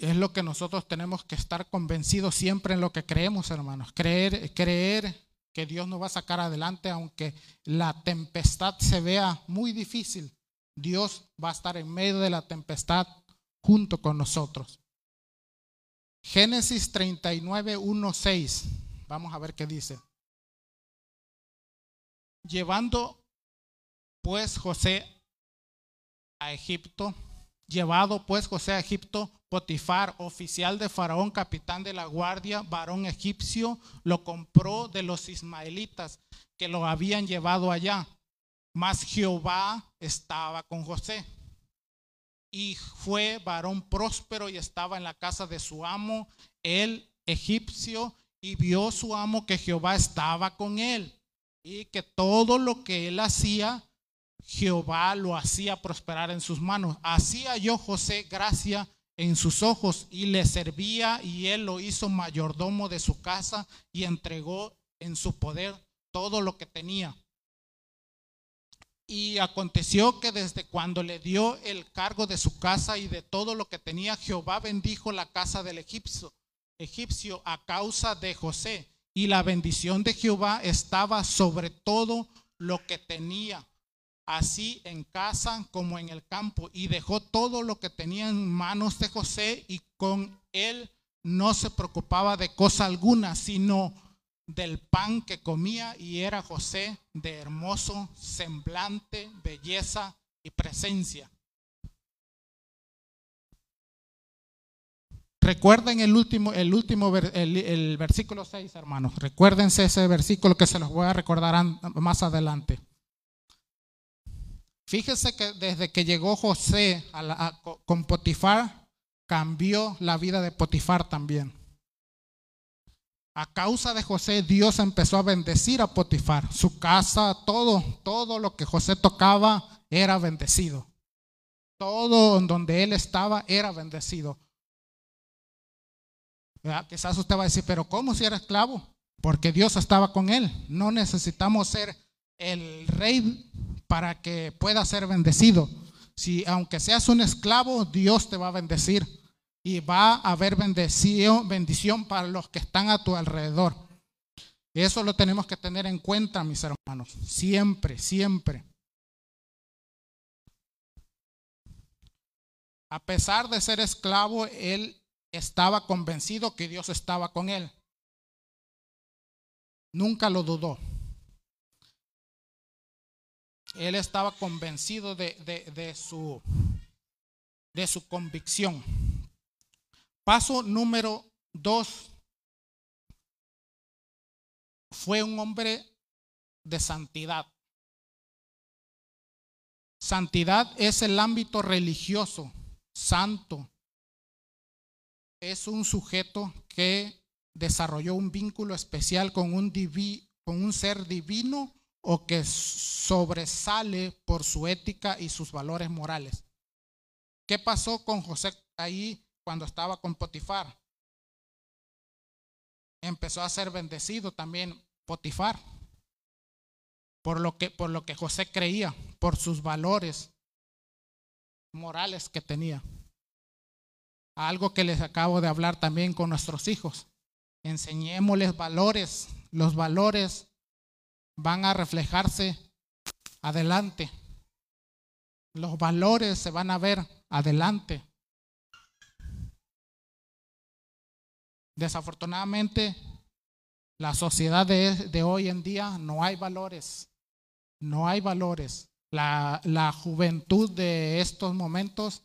Es lo que nosotros tenemos que estar convencidos siempre en lo que creemos, hermanos. Creer, creer que Dios nos va a sacar adelante, aunque la tempestad se vea muy difícil. Dios va a estar en medio de la tempestad junto con nosotros. Génesis 39, 1, 6. Vamos a ver qué dice. Llevando pues José a Egipto, llevado pues José a Egipto, Potifar, oficial de Faraón, capitán de la guardia, varón egipcio, lo compró de los ismaelitas que lo habían llevado allá. Mas Jehová estaba con José. Y fue varón próspero y estaba en la casa de su amo, el egipcio, y vio su amo que Jehová estaba con él y que todo lo que él hacía Jehová lo hacía prosperar en sus manos. Hacía yo José gracia en sus ojos y le servía y él lo hizo mayordomo de su casa y entregó en su poder todo lo que tenía. Y aconteció que desde cuando le dio el cargo de su casa y de todo lo que tenía, Jehová bendijo la casa del egipcio, egipcio a causa de José. Y la bendición de Jehová estaba sobre todo lo que tenía así en casa como en el campo, y dejó todo lo que tenía en manos de José, y con él no se preocupaba de cosa alguna, sino del pan que comía, y era José de hermoso semblante, belleza y presencia. Recuerden el último, el último el, versículo 6, hermanos. Recuérdense ese versículo que se los voy a recordar más adelante. Fíjese que desde que llegó José con Potifar, cambió la vida de Potifar también. A causa de José, Dios empezó a bendecir a Potifar. Su casa, todo, todo lo que José tocaba era bendecido. Todo donde él estaba era bendecido. Quizás usted va a decir, pero ¿cómo si era esclavo? Porque Dios estaba con él. No necesitamos ser el rey para que pueda ser bendecido. Si aunque seas un esclavo, Dios te va a bendecir y va a haber bendición, bendición para los que están a tu alrededor. Eso lo tenemos que tener en cuenta, mis hermanos, siempre, siempre. A pesar de ser esclavo, él estaba convencido que Dios estaba con él. Nunca lo dudó. Él estaba convencido de, su, de su convicción. Paso número dos. Fue un hombre de santidad. Santidad es el ámbito religioso, santo. Es un sujeto que desarrolló un vínculo especial con un, con un ser divino o que sobresale por su ética y sus valores morales. ¿Qué pasó con José ahí cuando estaba con Potifar? Empezó a ser bendecido también Potifar por lo que, por lo que José creía, por sus valores morales que tenía. Algo que les acabo de hablar también con nuestros hijos. Enseñémosles valores, los valores van a reflejarse adelante. Los valores se van a ver adelante. Desafortunadamente, la sociedad de, hoy en día no hay valores. No hay valores. La, la juventud de estos momentos,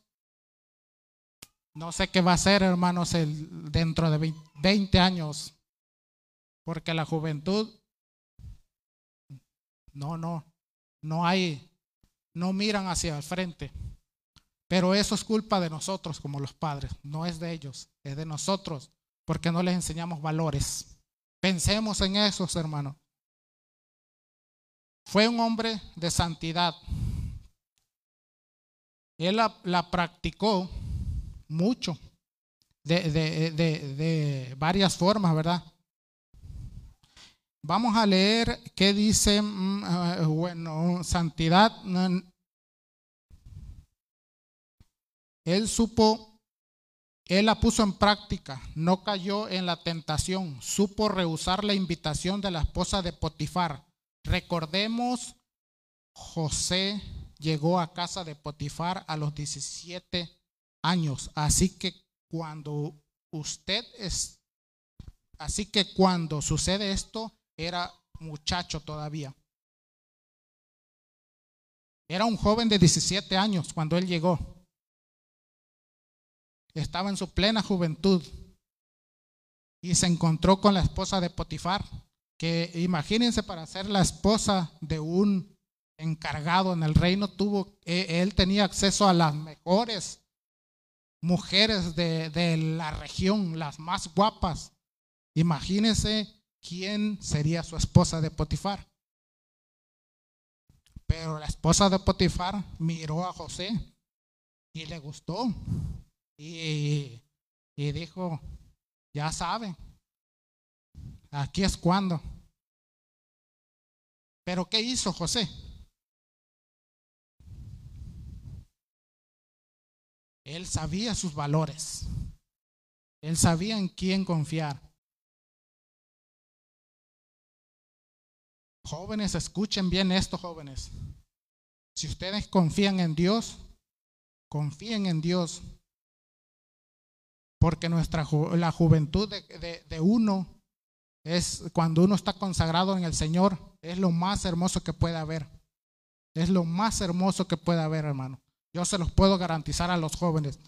no sé qué va a ser, hermanos, el, dentro de 20 años, porque la juventud no, no, no hay, no miran hacia el frente. Pero eso es culpa de nosotros como los padres, no es de ellos, es de nosotros, porque no les enseñamos valores. Pensemos en esos, hermanos. Fue un hombre de santidad. Él la, practicó mucho, de, de varias formas, ¿verdad? Vamos a leer qué dice, mm, ah, bueno, santidad. Él supo Él la puso en práctica, no cayó en la tentación, supo rehusar la invitación de la esposa de Potifar. Recordemos, José llegó a casa de Potifar a los 17 años, así que cuando usted es, así que cuando sucede esto, era muchacho todavía. Era un joven de 17 años cuando él llegó. Estaba en su plena juventud y se encontró con la esposa de Potifar, que imagínense para ser la esposa de un encargado en el reino, tuvo, e, él tenía acceso a las mejores mujeres de, de la región, las más guapas. Imagínense quién sería su esposa de Potifar. Pero la esposa de Potifar miró a José y le gustó. Y, y dijo, ya saben, aquí es cuando. Pero ¿qué hizo José? Él sabía sus valores. Él sabía en quién confiar. Jóvenes, escuchen bien esto, jóvenes. Si ustedes confían en Dios, confíen en Dios. Porque nuestra la juventud de, de uno es cuando uno está consagrado en el Señor, es lo más hermoso que puede haber. Es lo más hermoso que puede haber, hermano. Yo se los puedo garantizar a los jóvenes.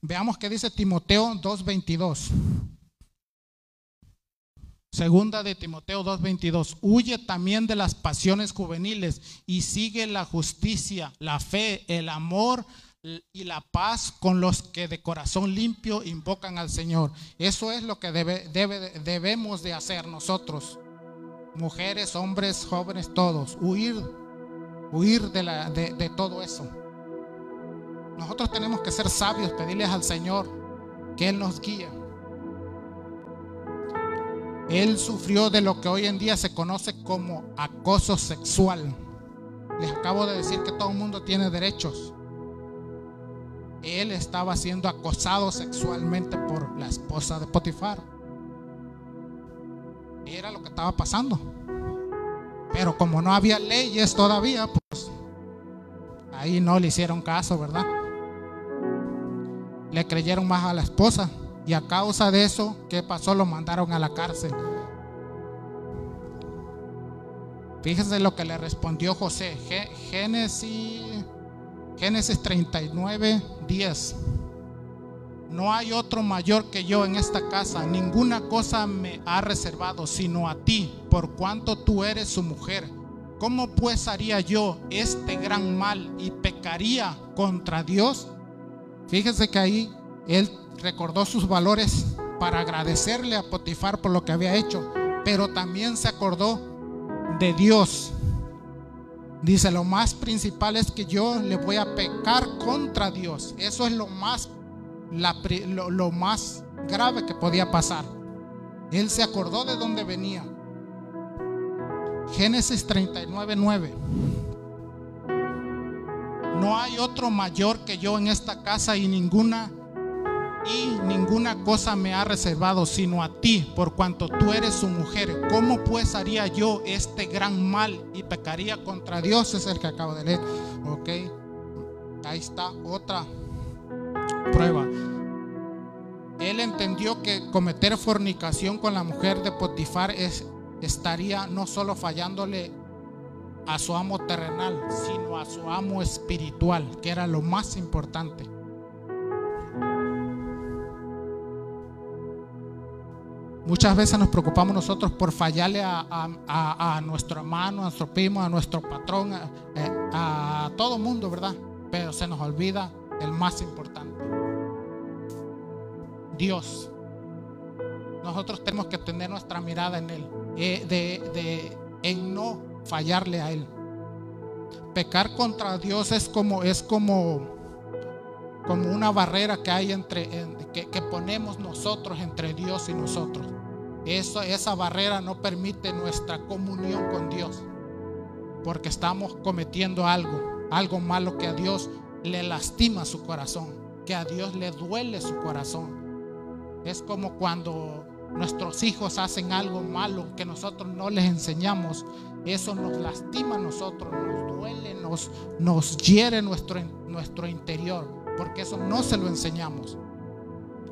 veamos qué dice Timoteo 2.22. Segunda de Timoteo 2:22. Huye también de las pasiones juveniles y sigue la justicia, la fe, el amor y la paz con los que de corazón limpio invocan al Señor. Eso es lo que debe, debemos de hacer nosotros. Mujeres, hombres, jóvenes, todos. Huir, huir de, la, de todo eso. Nosotros tenemos que ser sabios, pedirles al Señor que Él nos guíe. Él sufrió de lo que hoy en día se conoce como acoso sexual. Les acabo de decir que todo el mundo tiene derechos. Él estaba siendo acosado sexualmente por la esposa de Potifar. Era lo que estaba pasando. Pero como no había leyes todavía, pues ahí no le hicieron caso, ¿verdad? Le creyeron más a la esposa. Y a causa de eso, ¿qué pasó? Lo mandaron a la cárcel. Fíjense lo que le respondió José. Génesis, Génesis 39, 10. No hay otro mayor que yo en esta casa. Ninguna cosa me ha reservado sino a ti, por cuanto tú eres su mujer. ¿Cómo pues haría yo este gran mal y pecaría contra Dios? Fíjese que ahí él recordó sus valores para agradecerle a Potifar por lo que había hecho, pero también se acordó de Dios. Dice, lo más principal es que yo le voy a pecar contra Dios. Eso es lo más, lo, más grave que podía pasar. Él se acordó de dónde venía. Génesis 39, 9. No hay otro mayor que yo en esta casa y ninguna y ninguna cosa me ha reservado sino a ti, por cuanto tú eres su mujer. ¿Cómo pues haría yo este gran mal y pecaría contra Dios? Es el que acabo de leer. Ok, ahí está otra prueba. Él entendió que cometer fornicación con la mujer de Potifar es, estaría no solo fallándole a su amo terrenal, sino a su amo espiritual, que era lo más importante. Muchas veces nos preocupamos nosotros por fallarle a, nuestro hermano, a nuestro primo, a nuestro patrón, a, eh, a todo mundo, ¿verdad? Pero se nos olvida el más importante. Dios. Nosotros tenemos que tener nuestra mirada en Él, eh, de, en no fallarle a Él. Pecar contra Dios es como, es como, como una barrera que hay entre, que, ponemos nosotros entre Dios y nosotros. Eso, esa barrera no permite nuestra comunión con Dios. Porque estamos cometiendo algo, algo malo que a Dios le lastima su corazón, que a Dios le duele su corazón. Es como cuando nuestros hijos hacen algo malo que nosotros no les enseñamos. Eso nos lastima a nosotros, nos duele, nos, nos hiere nuestro, nuestro interior, porque eso no se lo enseñamos.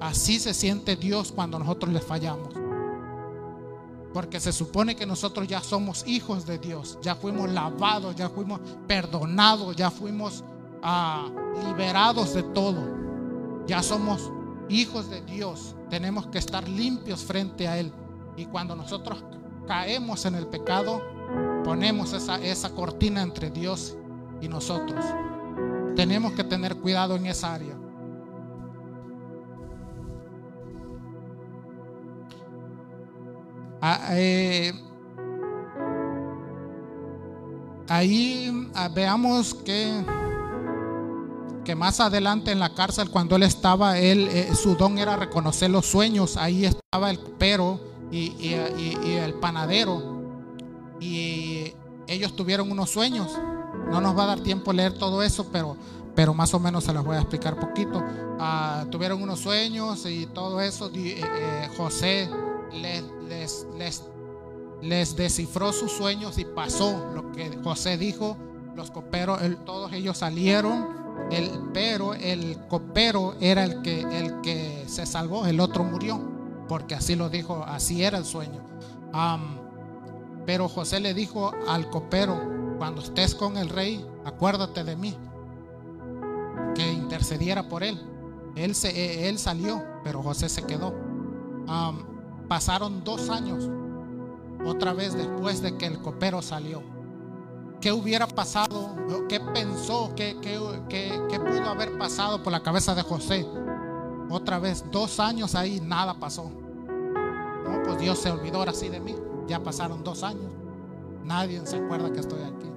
Así se siente Dios cuando nosotros le fallamos. Porque se supone que nosotros ya somos hijos de Dios, ya fuimos lavados, ya fuimos perdonados, ya fuimos ah, liberados de todo. Ya somos hijos de Dios. Tenemos que estar limpios frente a Él. Y cuando nosotros caemos en el pecado, ponemos esa, esa cortina entre Dios y nosotros. Tenemos que tener cuidado en esa área. Ah, eh, ahí ah, veamos que, que más adelante en la cárcel, cuando él estaba, él, eh, su don era reconocer los sueños. Ahí estaba el pero y, y, el panadero. Y ellos tuvieron unos sueños. No nos va a dar tiempo leer todo eso, pero, pero más o menos se los voy a explicar poquito. Ah, tuvieron unos sueños y todo eso. Eh, José les, les, les, descifró sus sueños y pasó lo que José dijo. Los coperos, todos ellos salieron, el, pero el copero era el que, el que se salvó, el otro murió, porque así lo dijo, así era el sueño. pero José le dijo al copero, cuando estés con el rey, acuérdate de mí, que intercediera por él. Él, se, él salió, pero José se quedó. Pasaron dos años otra vez después de que el copero salió. ¿Qué hubiera pasado? ¿Qué pensó? ¿Qué, qué, pudo haber pasado por la cabeza de José? Otra vez, dos años ahí, nada pasó. No, pues Dios se olvidó ahora de mí. Ya pasaron dos años. Nadie se acuerda que estoy aquí.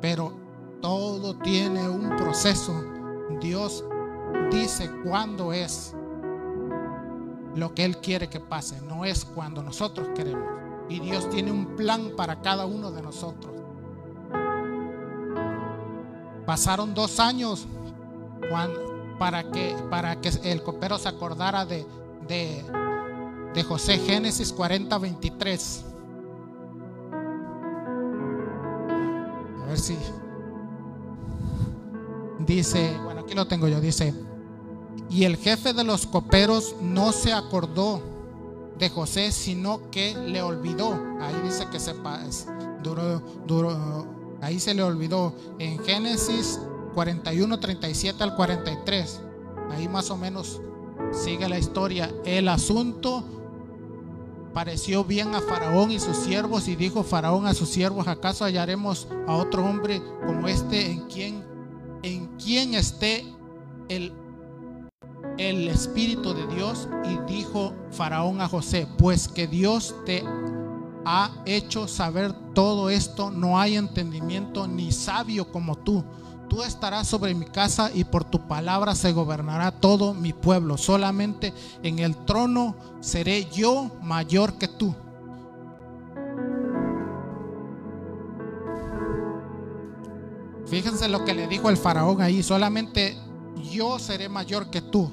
Pero todo tiene un proceso. Dios dice cuándo es lo que Él quiere que pase, no es cuando nosotros queremos. Y Dios tiene un plan para cada uno de nosotros. Pasaron dos años para, que, para que el copero se acordara de, de, de José Génesis 40, 23. A ver si dice, bueno, aquí lo tengo yo, dice, y el jefe de los coperos no se acordó de José, sino que le olvidó. Ahí dice que se duró, duró, ahí se le olvidó. En Génesis 41, 37 al 43. Ahí más o menos sigue la historia. El asunto pareció bien a Faraón y sus siervos y dijo Faraón a sus siervos, ¿acaso hallaremos a otro hombre como este en quien en quien esté el el Espíritu de Dios y dijo Faraón a José, pues que Dios te ha hecho saber todo esto, no hay entendimiento ni sabio como tú. Tú estarás sobre mi casa y por tu palabra se gobernará todo mi pueblo. Solamente en el trono seré yo mayor que tú. Fíjense lo que le dijo el faraón ahí, solamente yo seré mayor que tú.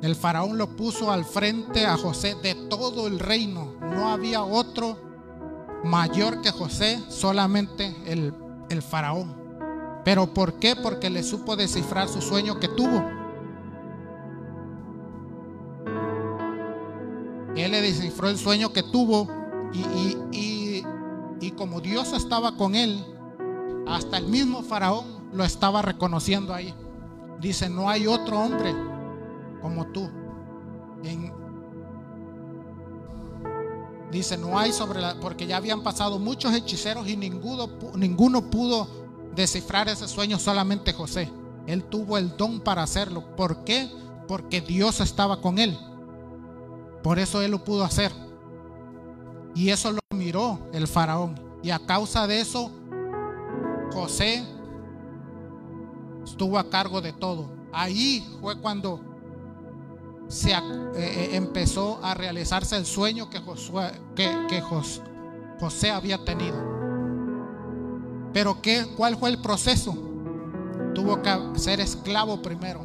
El faraón lo puso al frente a José de todo el reino. No había otro mayor que José, solamente el, el faraón. ¿Pero por qué? Porque le supo descifrar su sueño que tuvo. Él le descifró el sueño que tuvo y, y, y, como Dios estaba con él, hasta el mismo faraón lo estaba reconociendo ahí. Dice, no hay otro hombre como tú. dice, no hay sobre la, porque ya habían pasado muchos hechiceros y ninguno, ninguno pudo descifrar ese sueño, solamente José. Él tuvo el don para hacerlo. ¿Por qué? Porque Dios estaba con él. Por eso él lo pudo hacer. Y eso lo miró el faraón. Y a causa de eso, José estuvo a cargo de todo. Ahí fue cuando se eh, eh, empezó a realizarse el sueño que, que, José había tenido. Pero ¿qué, ¿cuál fue el proceso? tuvo que ser esclavo primero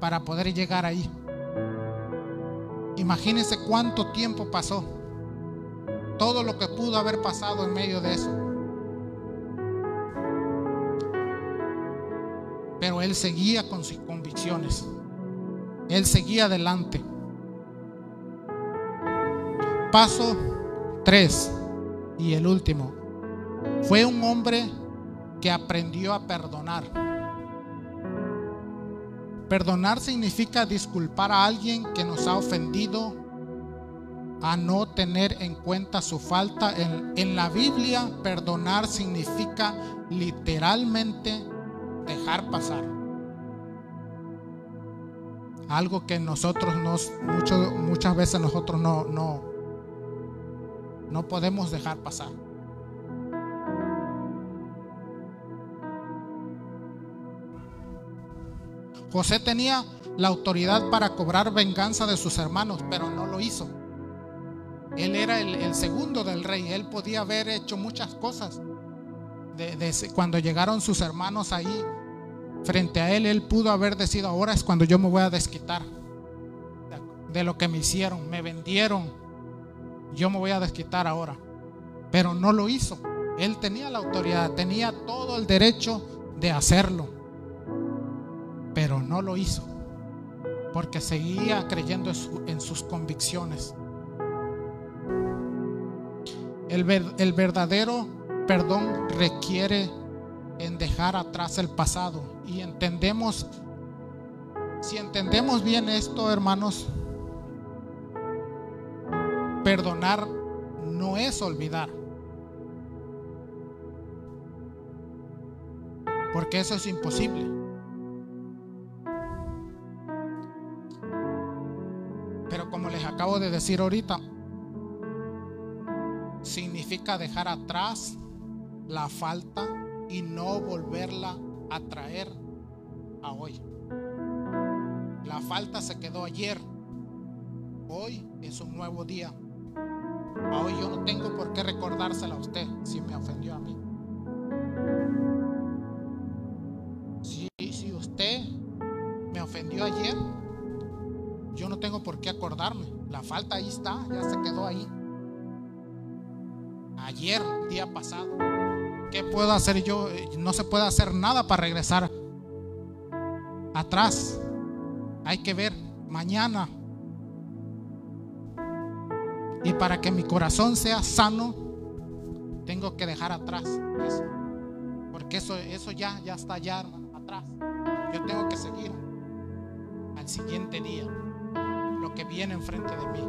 para poder llegar ahí. Imagínense cuánto tiempo pasó. Todo lo que pudo haber pasado en medio de eso. Pero él seguía con sus convicciones. Él seguía adelante. Paso 3 y el último. Fue un hombre que aprendió a perdonar. Perdonar significa disculpar a alguien que nos ha ofendido, a no tener en cuenta su falta. En, la Biblia, perdonar significa literalmente dejar pasar. Algo que nosotros nos, mucho, muchas veces nosotros no, no, no podemos dejar pasar. José tenía la autoridad para cobrar venganza de sus hermanos, pero no lo hizo. Él era el, segundo del rey, él podía haber hecho muchas cosas. cuando llegaron sus hermanos ahí frente a él, él pudo haber decidido, ahora es cuando yo me voy a desquitar de lo que me hicieron, me vendieron, yo me voy a desquitar ahora. Pero no lo hizo. Él tenía la autoridad, tenía todo el derecho de hacerlo. Pero no lo hizo. Porque seguía creyendo en, sus convicciones. El, el verdadero perdón requiere en dejar atrás el pasado. Y entendemos, si entendemos bien esto, hermanos, Perdonar no es olvidar. Porque eso es imposible. Acabo de decir ahorita, significa dejar atrás la falta y no volverla a traer a hoy. La falta se quedó ayer. Hoy es un nuevo día. Hoy yo no tengo por qué recordársela a usted si me ofendió a mí. Si, si usted me ofendió ayer, tengo por qué acordarme. La falta ahí está, ya se quedó ahí. Ayer, día pasado. ¿Qué puedo hacer yo? No se puede hacer nada para regresar atrás. Hay que ver mañana y para que mi corazón sea sano, tengo que dejar atrás eso. Porque eso, eso ya, ya está ya atrás. Yo tengo que seguir al siguiente día lo que viene enfrente de mí.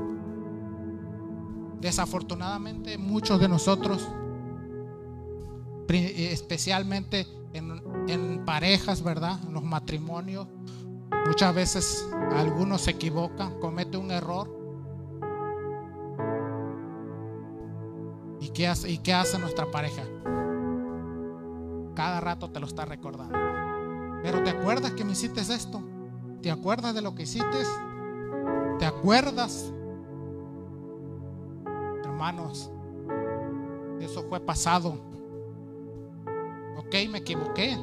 Desafortunadamente muchos de nosotros, especialmente en, parejas, ¿verdad? En los matrimonios, muchas veces algunos se equivocan, cometen un error ¿Y qué, hace, ¿Y qué hace nuestra pareja? Cada rato te lo está recordando. Pero ¿te acuerdas que me hiciste esto? ¿Te acuerdas de lo que hiciste? ¿Te acuerdas? Hermanos, eso fue pasado. Ok, me equivoqué.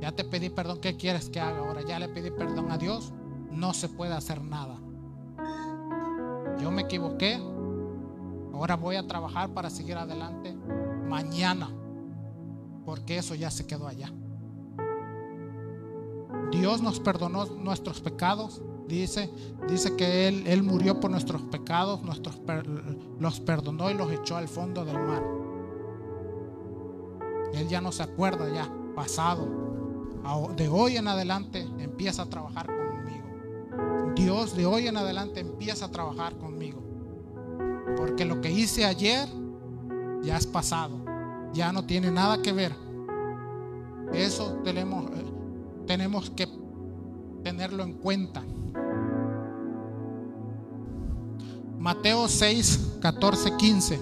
Ya te pedí perdón. ¿Qué quieres que haga ahora? Ya le pedí perdón a Dios. No se puede hacer nada. Yo me equivoqué. Ahora voy a trabajar para seguir adelante mañana, porque eso ya se quedó allá. Dios nos perdonó nuestros pecados. Dice, dice que Él, Él murió por nuestros pecados, nuestros, los perdonó y los echó al fondo del mar. Él ya no se acuerda ya, pasado. De hoy en adelante empieza a trabajar conmigo. Dios de hoy en adelante empieza a trabajar conmigo. Porque lo que hice ayer ya es pasado. Ya no tiene nada que ver. Eso tenemos, eh, tenemos que tenerlo en cuenta. Mateo 6, 14, 15.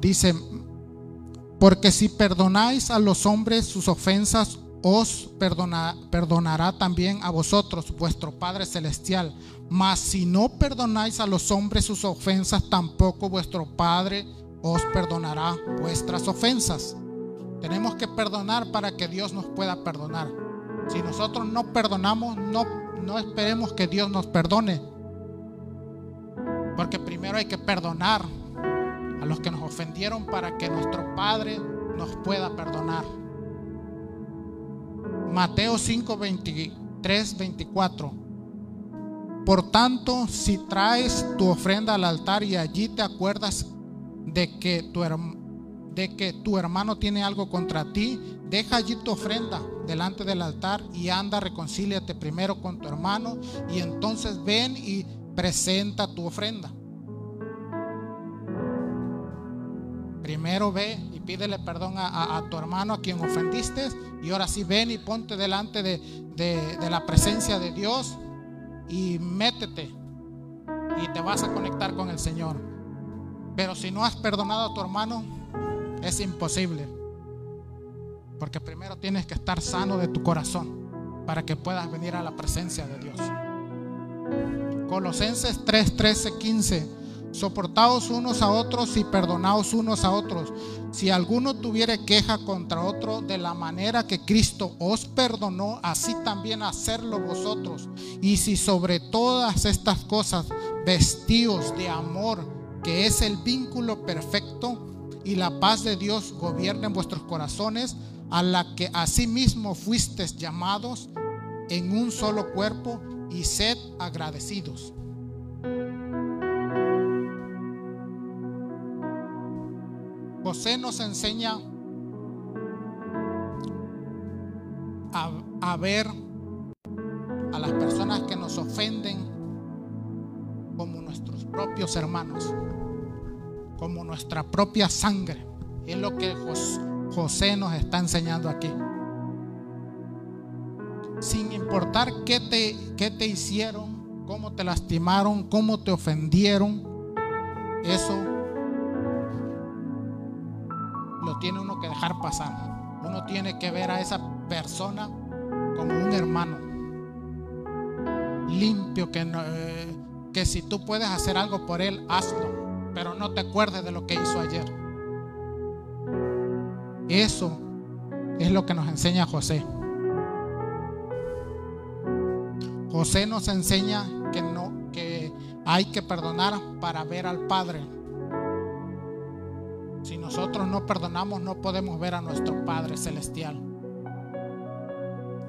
Dice, porque si perdonáis a los hombres sus ofensas, os perdonará también a vosotros vuestro Padre Celestial. Mas si no perdonáis a los hombres sus ofensas, tampoco vuestro Padre os perdonará vuestras ofensas. Tenemos que perdonar para que Dios nos pueda perdonar. Si nosotros no perdonamos, no, no esperemos que Dios nos perdone. Porque primero hay que perdonar a los que nos ofendieron para que nuestro Padre nos pueda perdonar. Mateo 5, 23, 24. Por tanto, si traes tu ofrenda al altar y allí te acuerdas de que tu, de que tu hermano tiene algo contra ti, deja allí tu ofrenda delante del altar y anda, reconcíliate primero con tu hermano y entonces ven y presenta tu ofrenda. Primero ve y pídele perdón a, tu hermano a quien ofendiste y ahora sí ven y ponte delante de, de la presencia de Dios y métete y te vas a conectar con el Señor. Pero si no has perdonado a tu hermano, es imposible. Porque primero tienes que estar sano de tu corazón para que puedas venir a la presencia de Dios. Colosenses 3, 13, 15 Soportaos unos a otros y perdonaos unos a otros. Si alguno tuviere queja contra otro, de la manera que Cristo os perdonó, así también hacerlo vosotros. Y si sobre todas estas cosas vestíos de amor, que es el vínculo perfecto, y la paz de Dios gobierne en vuestros corazones, a la que asimismo fuisteis llamados en un solo cuerpo, y sed agradecidos. José nos enseña a, ver a las personas que nos ofenden como nuestros propios hermanos, como nuestra propia sangre. Es lo que José nos está enseñando aquí. Sin importar qué te, qué te hicieron, cómo te lastimaron, cómo te ofendieron, eso lo tiene uno que dejar pasar. Uno tiene que ver a esa persona como un hermano limpio que, eh, que si tú puedes hacer algo por él, hazlo, pero no te acuerdes de lo que hizo ayer. Eso es lo que nos enseña José. José nos enseña que no que hay que perdonar para ver al Padre si nosotros no perdonamos, no podemos ver a nuestro Padre Celestial.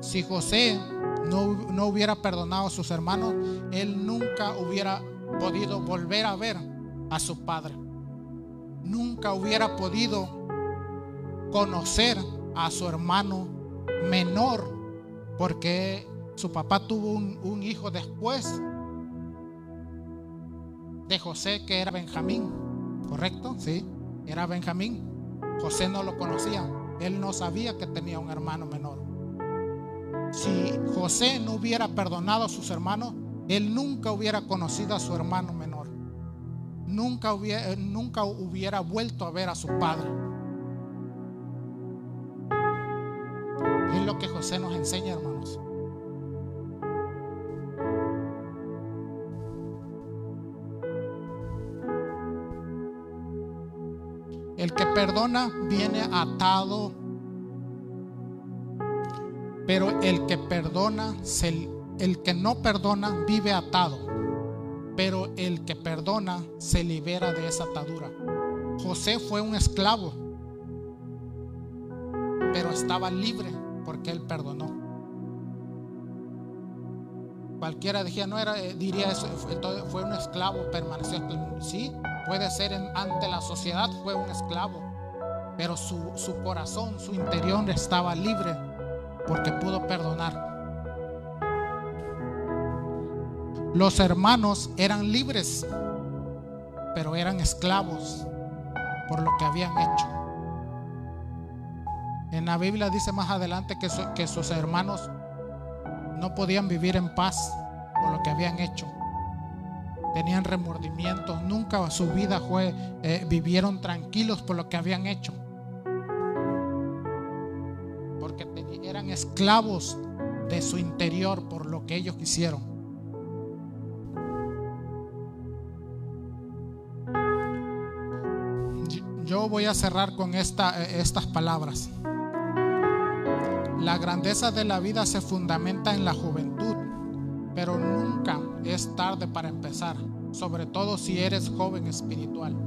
Si José no, hubiera perdonado a sus hermanos, él nunca hubiera podido volver a ver a su Padre. Nunca hubiera podido conocer a su hermano menor, porque su papá tuvo un, hijo después de José, que era Benjamín, ¿correcto? Sí era Benjamín. José no lo conocía. Él no sabía que tenía un hermano menor. Si José no hubiera perdonado a sus hermanos, él nunca hubiera conocido a su hermano menor. Nunca hubiera, nunca hubiera vuelto a ver a su padre. Es lo que José nos enseña, hermanos. El que perdona viene atado, pero el que perdona, el que no perdona vive atado, pero el que perdona se libera de esa atadura. José fue un esclavo, pero estaba libre porque él perdonó. Cualquiera decía, no era, eh, diría eso, fue, fue un esclavo, permaneció. Sí, Puede ser ante la sociedad fue un esclavo, pero su, su corazón, su interior estaba libre porque pudo perdonar. Los hermanos eran libres, pero eran esclavos por lo que habían hecho. En la Biblia dice más adelante que, sus hermanos no podían vivir en paz por lo que habían hecho tenían remordimientos, nunca su vida fue, eh, vivieron tranquilos por lo que habían hecho. Porque eran esclavos de su interior por lo que ellos quisieron. Yo voy a cerrar con esta, eh, estas palabras. La grandeza de la vida se fundamenta en la juventud, pero nunca es tarde para empezar, sobre todo si eres joven espiritual.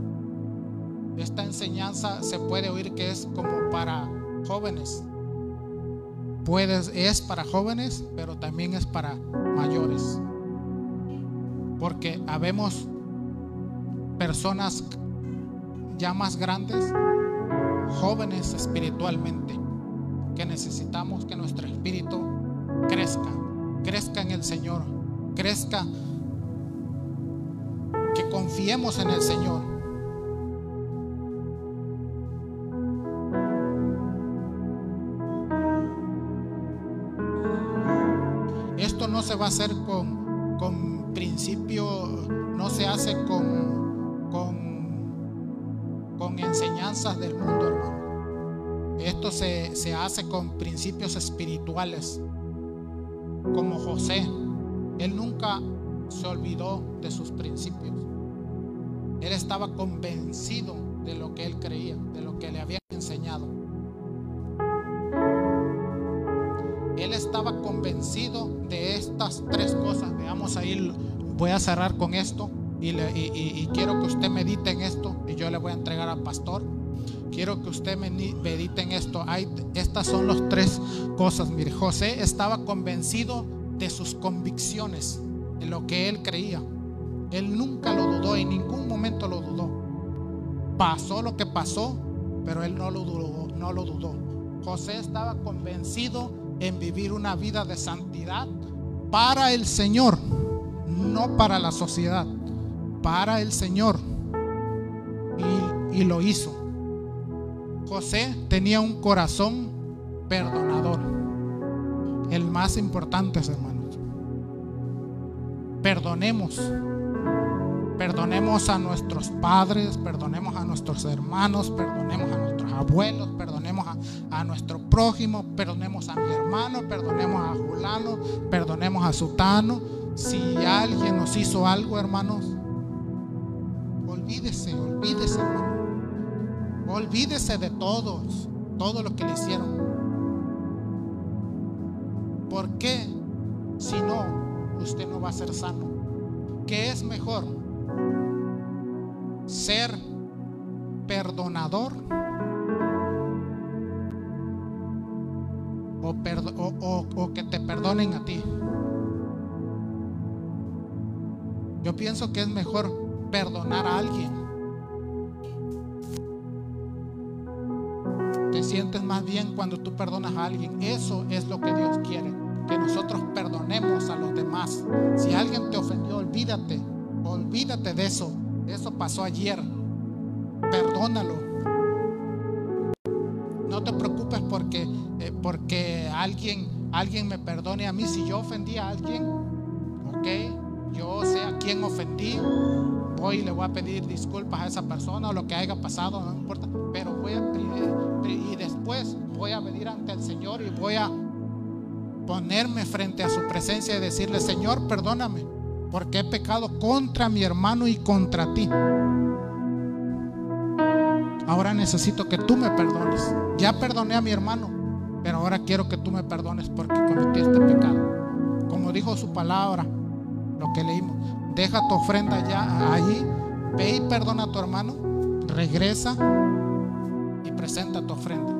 Esta enseñanza se puede oír que es como para jóvenes. Puedes, es para jóvenes, pero también es para mayores. Porque habemos personas ya más grandes, jóvenes espiritualmente, que necesitamos que nuestro espíritu crezca, crezca en el Señor, crezca, que confiemos en el Señor. Esto no se va a hacer con, con principio, no se hace con, con, con enseñanzas del mundo, hermano. Esto se, se hace con principios espirituales, como José. Él nunca se olvidó de sus principios. Él estaba convencido de lo que él creía, de lo que le habían enseñado. Él estaba convencido de estas tres cosas. Veamos ahí, voy a cerrar con esto y, quiero que usted medite en esto y yo le voy a entregar al pastor. Quiero que usted medite en esto. Estas son las tres cosas. Mire, José estaba convencido de sus convicciones, de lo que él creía. Él nunca lo dudó, en ningún momento lo dudó. Pasó lo que pasó, pero él no lo dudó. No lo dudó. José estaba convencido en vivir una vida de santidad para el Señor, no para la sociedad, para el Señor. Y, lo hizo. José tenía un corazón perdonador. El más importante, hermanos. Perdonemos. Perdonemos a nuestros padres, perdonemos a nuestros hermanos, perdonemos a nuestros abuelos, perdonemos a, a nuestro prójimo, perdonemos a mi hermano, perdonemos a Julano, perdonemos a Sutano. Si alguien nos hizo algo, hermanos, olvídese, olvídese, hermano. Olvídese de todos, todo lo que le hicieron. ¿Por qué? Si no, usted no va a ser sano. ¿Qué es mejor? Ser perdonador o, o que te perdonen a ti. Yo pienso que es mejor perdonar a alguien. Te sientes más bien cuando tú perdonas a alguien. Eso es lo que Dios quiere. Que nosotros perdonemos a los demás. Si alguien te ofendió, olvídate. Olvídate de eso. Eso pasó ayer. Perdónalo. No te preocupes porque, eh, porque alguien, alguien me perdone a mí. Si yo ofendí a alguien, ok, yo sé a quién ofendí. Voy y le voy a pedir disculpas a esa persona o lo que haya pasado, no importa. Pero voy a pri- y después voy a venir ante el Señor y voy a ponerme frente a su presencia y decirle, Señor, perdóname, porque he pecado contra mi hermano y contra ti. Ahora necesito que tú me perdones. Ya perdoné a mi hermano, pero ahora quiero que tú me perdones porque cometí este pecado. Como dijo su palabra, lo que leímos, deja tu ofrenda ya allí, ve y perdona a tu hermano, regresa y presenta tu ofrenda.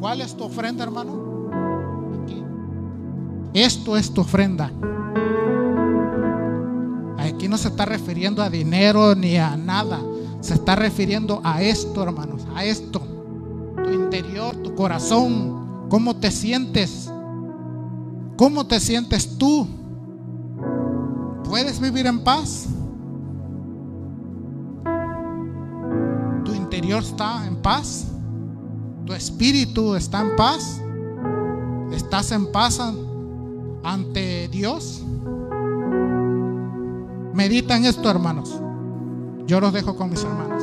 ¿Cuál es tu ofrenda, hermano? Aquí. Esto es tu ofrenda. Aquí no se está refiriendo a dinero ni a nada. Se está refiriendo a esto, hermanos, a esto. Tu interior, tu corazón, cómo te sientes. ¿Cómo te sientes tú? ¿Puedes vivir en paz? ¿Tu interior está en paz? ¿Tu espíritu está en paz? ¿Estás en paz an- ante Dios? Medita en esto, hermanos. Yo los dejo con mis hermanos.